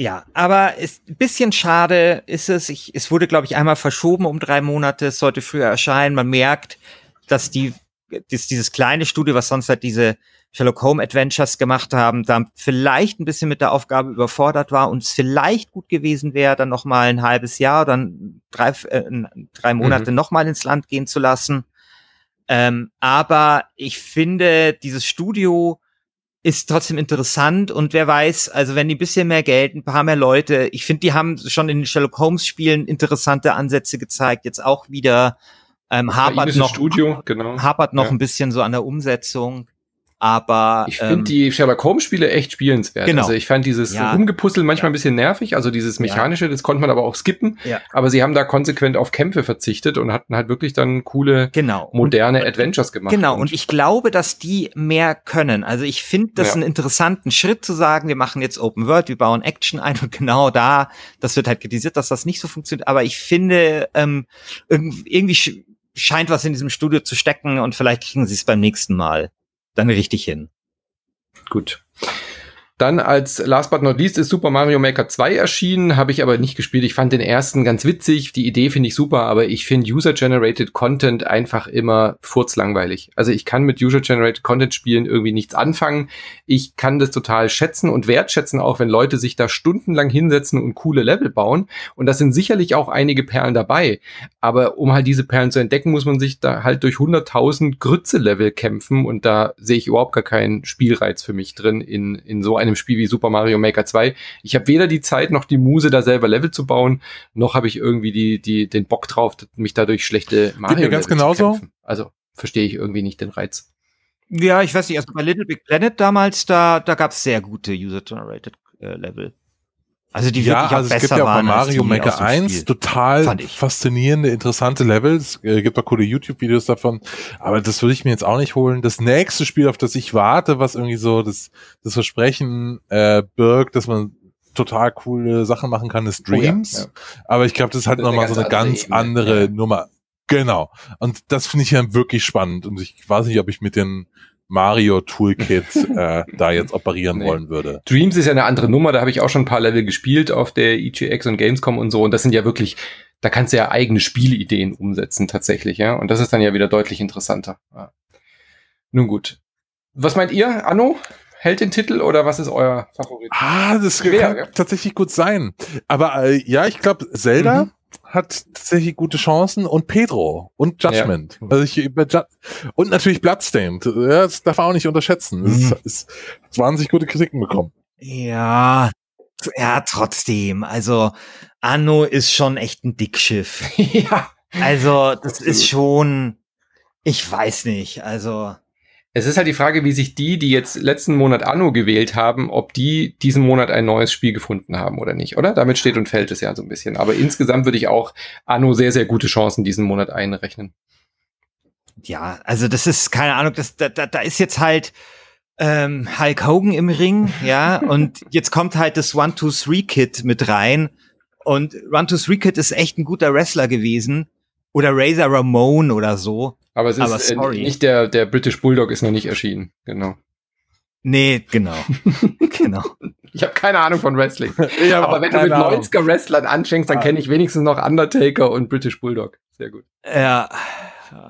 ja, aber ist ein bisschen schade ist es. Ich, es wurde, glaube ich, einmal verschoben um drei Monate. Es sollte früher erscheinen. Man merkt, dass die das, dieses kleine Studio, was sonst halt diese Sherlock Holmes Adventures gemacht haben, da vielleicht ein bisschen mit der Aufgabe überfordert war und es vielleicht gut gewesen wäre, dann noch mal ein halbes Jahr, dann drei, äh, drei Monate mhm. noch mal ins Land gehen zu lassen. Ähm, aber ich finde, dieses Studio ist trotzdem interessant und wer weiß, also wenn die ein bisschen mehr Geld, ein paar mehr Leute, ich finde, die haben schon in den Sherlock Holmes Spielen interessante Ansätze gezeigt, jetzt auch wieder ähm, hapert noch, Studio, genau. hapert noch ja. ein bisschen so an der Umsetzung. Aber ich finde ähm, die Sherlock Holmes Spiele echt spielenswert. Genau. Also ich fand dieses ja. Rumgepuzzle manchmal ja. ein bisschen nervig, also dieses mechanische, ja. das konnte man aber auch skippen. Ja. Aber sie haben da konsequent auf Kämpfe verzichtet und hatten halt wirklich dann coole, genau. moderne und, Adventures gemacht. Genau. Und, und, ich glaube, dass die mehr können. Also ich finde das einen interessanten Schritt zu sagen, wir machen jetzt Open World, wir bauen Action ein und genau da, das wird halt kritisiert, dass das nicht so funktioniert. Aber ich finde ähm, irgendwie scheint was in diesem Studio zu stecken und vielleicht kriegen sie es beim nächsten Mal dann richtig hin. Gut. Dann als last but not least ist Super Mario Maker 2 erschienen, habe ich aber nicht gespielt. Ich fand den ersten ganz witzig, die Idee finde ich super, aber ich finde User-Generated Content einfach immer furzlangweilig. Also ich kann mit User-Generated Content Spielen irgendwie nichts anfangen. Ich kann das total schätzen und wertschätzen, auch wenn Leute sich da stundenlang hinsetzen und coole Level bauen. Und das sind sicherlich auch einige Perlen dabei. Aber um halt diese Perlen zu entdecken, muss man sich da halt durch 100.000 Grütze-Level kämpfen und da sehe ich überhaupt gar keinen Spielreiz für mich drin in, in so einem einem Spiel wie Super Mario Maker 2. Ich habe weder die Zeit noch die Muse, da selber Level zu bauen, noch habe ich irgendwie die, die, den Bock drauf, mich dadurch schlechte Mario ganz genauso. Also verstehe ich irgendwie nicht den Reiz. Ja, ich weiß nicht, also bei Little Big Planet damals, da, da gab es sehr gute User-Generated äh, Level. Also die ja, also es gibt ja auch bei Mario Maker 1 total faszinierende, interessante Levels. Äh, gibt auch coole YouTube-Videos davon. Aber das würde ich mir jetzt auch nicht holen. Das nächste Spiel, auf das ich warte, was irgendwie so das, das Versprechen äh, birgt, dass man total coole Sachen machen kann, ist Dreams. Oh ja, ja. Aber ich glaube, das ist halt nochmal so eine ganz Ebene, andere ja. Nummer. Genau. Und das finde ich ja wirklich spannend. Und ich weiß nicht, ob ich mit den Mario Toolkit äh, da jetzt operieren nee. wollen würde. Dreams ist ja eine andere Nummer, da habe ich auch schon ein paar Level gespielt auf der EGX und Gamescom und so und das sind ja wirklich, da kannst du ja eigene Spielideen umsetzen tatsächlich, ja, und das ist dann ja wieder deutlich interessanter. Ja. Nun gut. Was meint ihr, Anno? Hält den Titel oder was ist euer Favorit? Ah, das Schwer, kann ja? tatsächlich gut sein. Aber äh, ja, ich glaube, Zelda mhm hat tatsächlich gute Chancen und Pedro und Judgment. Ja. Also ich, über Ju und natürlich Bloodstained. Das darf man auch nicht unterschätzen. Mhm. Es ist 20 gute Kritiken bekommen. Ja, ja, trotzdem. Also Anno ist schon echt ein Dickschiff. ja. Also das Absolut. ist schon, ich weiß nicht. Also es ist halt die Frage, wie sich die, die jetzt letzten Monat Anno gewählt haben, ob die diesen Monat ein neues Spiel gefunden haben oder nicht, oder? Damit steht und fällt es ja so ein bisschen. Aber insgesamt würde ich auch Anno sehr, sehr gute Chancen diesen Monat einrechnen. Ja, also das ist, keine Ahnung, das, da, da, da ist jetzt halt ähm, Hulk Hogan im Ring, ja, und jetzt kommt halt das One-Two-Three-Kit mit rein. Und One-Two-Three-Kit ist echt ein guter Wrestler gewesen. Oder Razor Ramon oder so. Aber es ist Aber äh, nicht der, der British Bulldog ist noch nicht erschienen, genau. Nee, genau. genau. Ich habe keine Ahnung von Wrestling. Aber wenn du mit 90er Wrestlern anfängst, dann ja. kenne ich wenigstens noch Undertaker und British Bulldog. Sehr gut. Ja.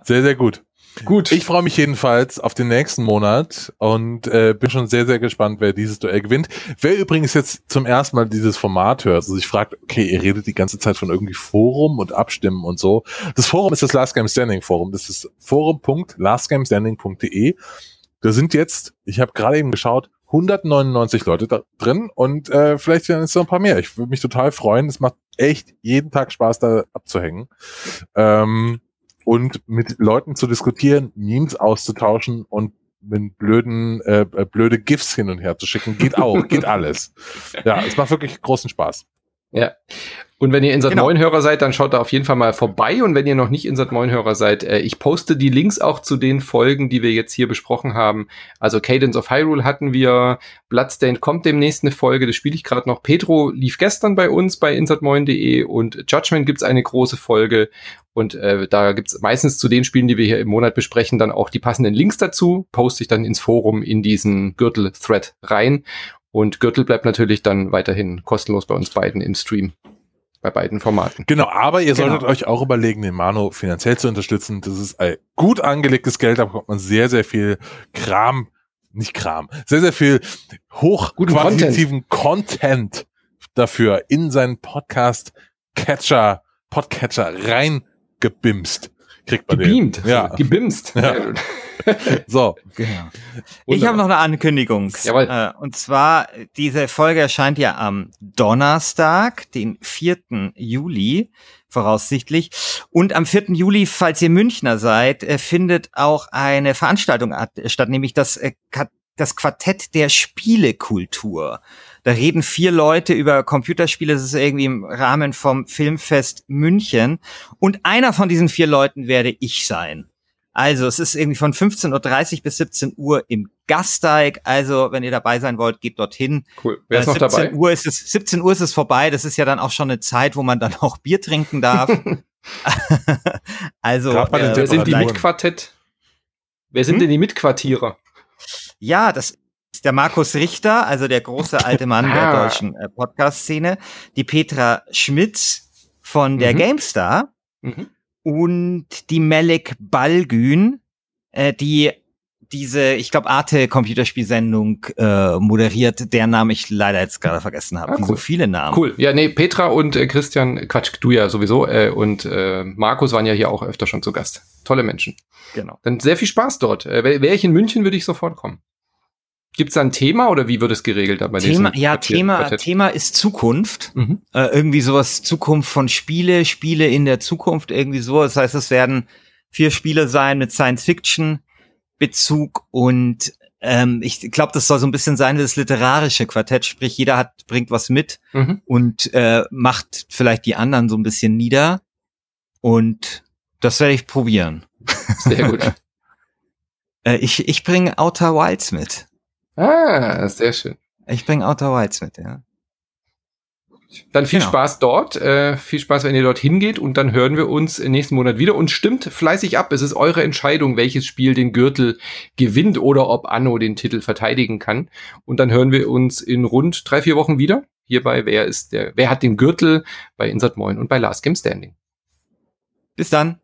Sehr, sehr gut. Gut. Ich freue mich jedenfalls auf den nächsten Monat und äh, bin schon sehr, sehr gespannt, wer dieses Duell gewinnt. Wer übrigens jetzt zum ersten Mal dieses Format hört, also sich fragt, okay, ihr redet die ganze Zeit von irgendwie Forum und Abstimmen und so. Das Forum ist das Last Game Standing Forum. Das ist forum.lastgamestanding.de. Da sind jetzt, ich habe gerade eben geschaut, 199 Leute da drin und äh, vielleicht werden es noch ein paar mehr. Ich würde mich total freuen. Es macht echt jeden Tag Spaß, da abzuhängen. Ähm, und mit Leuten zu diskutieren, Memes auszutauschen und mit blöden, äh, äh, blöde GIFs hin und her zu schicken, geht auch, geht alles. Ja, es macht wirklich großen Spaß. Ja. Und wenn ihr Insert genau. 9 Hörer seid, dann schaut da auf jeden Fall mal vorbei. Und wenn ihr noch nicht Insert 9 Hörer seid, äh, ich poste die Links auch zu den Folgen, die wir jetzt hier besprochen haben. Also Cadence of Hyrule hatten wir, Bloodstained kommt demnächst eine Folge, das spiele ich gerade noch. Petro lief gestern bei uns bei insert9.de und Judgment gibt's eine große Folge. Und äh, da gibt's meistens zu den Spielen, die wir hier im Monat besprechen, dann auch die passenden Links dazu. Poste ich dann ins Forum in diesen Gürtel-Thread rein. Und Gürtel bleibt natürlich dann weiterhin kostenlos bei uns beiden im Stream. bei beiden Formaten. Genau, aber ihr solltet Genau. euch auch überlegen, den Mano finanziell zu unterstützen. Das ist ein gut angelegtes Geld, da bekommt man sehr, sehr viel Kram, nicht Kram, sehr, sehr viel hochqualitativen Content. dafür in seinen Podcast Catcher, Podcatcher reingebimst. Kriegt man Gebeamt, den. Ja. gebimst. Ja. So. Genau. Ich habe noch eine Ankündigung. Jawohl. Äh, und zwar, diese Folge erscheint ja am Donnerstag, den 4. Juli, voraussichtlich. Und am 4. Juli, falls ihr Münchner seid, äh, findet auch eine Veranstaltung at- statt, nämlich das, äh, das Quartett der Spielekultur. Da reden vier Leute über Computerspiele. Das ist irgendwie im Rahmen vom Filmfest München. Und einer von diesen vier Leuten werde ich sein. Also, es ist irgendwie von 15.30 Uhr bis 17 Uhr im Gasteig. Also, wenn ihr dabei sein wollt, geht dorthin. Cool. Wer ist Äh, noch 17 dabei? Uhr ist es, 17 Uhr ist es vorbei. Das ist ja dann auch schon eine Zeit, wo man dann auch Bier trinken darf. also, den Wer sind die. Mitquartett? Wer sind Hm? denn die Mitquartierer? ja, das ist der Markus Richter, also der große alte Mann der Ah. deutschen äh, Podcast-Szene. Die Petra Schmitz von der Mhm. GameStar. Mhm. und die Melek Balgün, äh, die diese, ich glaube, Arte Computerspielsendung äh, moderiert, deren Namen ich leider jetzt gerade vergessen habe. Ah, Wie so cool. viele Namen. Cool. Ja, nee, Petra und äh, Christian, Quatsch, du ja sowieso, äh, und äh, Markus waren ja hier auch öfter schon zu Gast. Tolle Menschen. Genau. Dann sehr viel Spaß dort. Äh, Wäre ich in München, würde ich sofort kommen. Gibt es da ein Thema oder wie wird es geregelt bei Thema, ja, Quartier- Thema, Quartett? Thema ist Zukunft. Mhm. Äh, irgendwie sowas, Zukunft von Spiele, Spiele in der Zukunft, irgendwie so. Das heißt, es werden vier Spiele sein mit Science-Fiction-Bezug und ähm, ich glaube, das soll so ein bisschen sein das literarische Quartett, sprich, jeder hat, bringt was mit Mhm. und äh, macht vielleicht die anderen so ein bisschen nieder. Und das werde ich probieren. Sehr gut. Äh, ich ich bringe Outer Wilds mit. Ah, sehr schön. Ich bringe Outer Wilds mit, ja. Dann viel Genau. Spaß dort. Äh, viel Spaß, wenn ihr dort hingeht. Und dann hören wir uns nächsten Monat wieder. Und stimmt fleißig ab. Es ist eure Entscheidung, welches Spiel den Gürtel gewinnt oder ob Anno den Titel verteidigen kann. Und dann hören wir uns in rund drei, vier Wochen wieder. Hierbei, wer ist der, wer hat den Gürtel bei Insert Moin und bei Last Game Standing. Bis dann.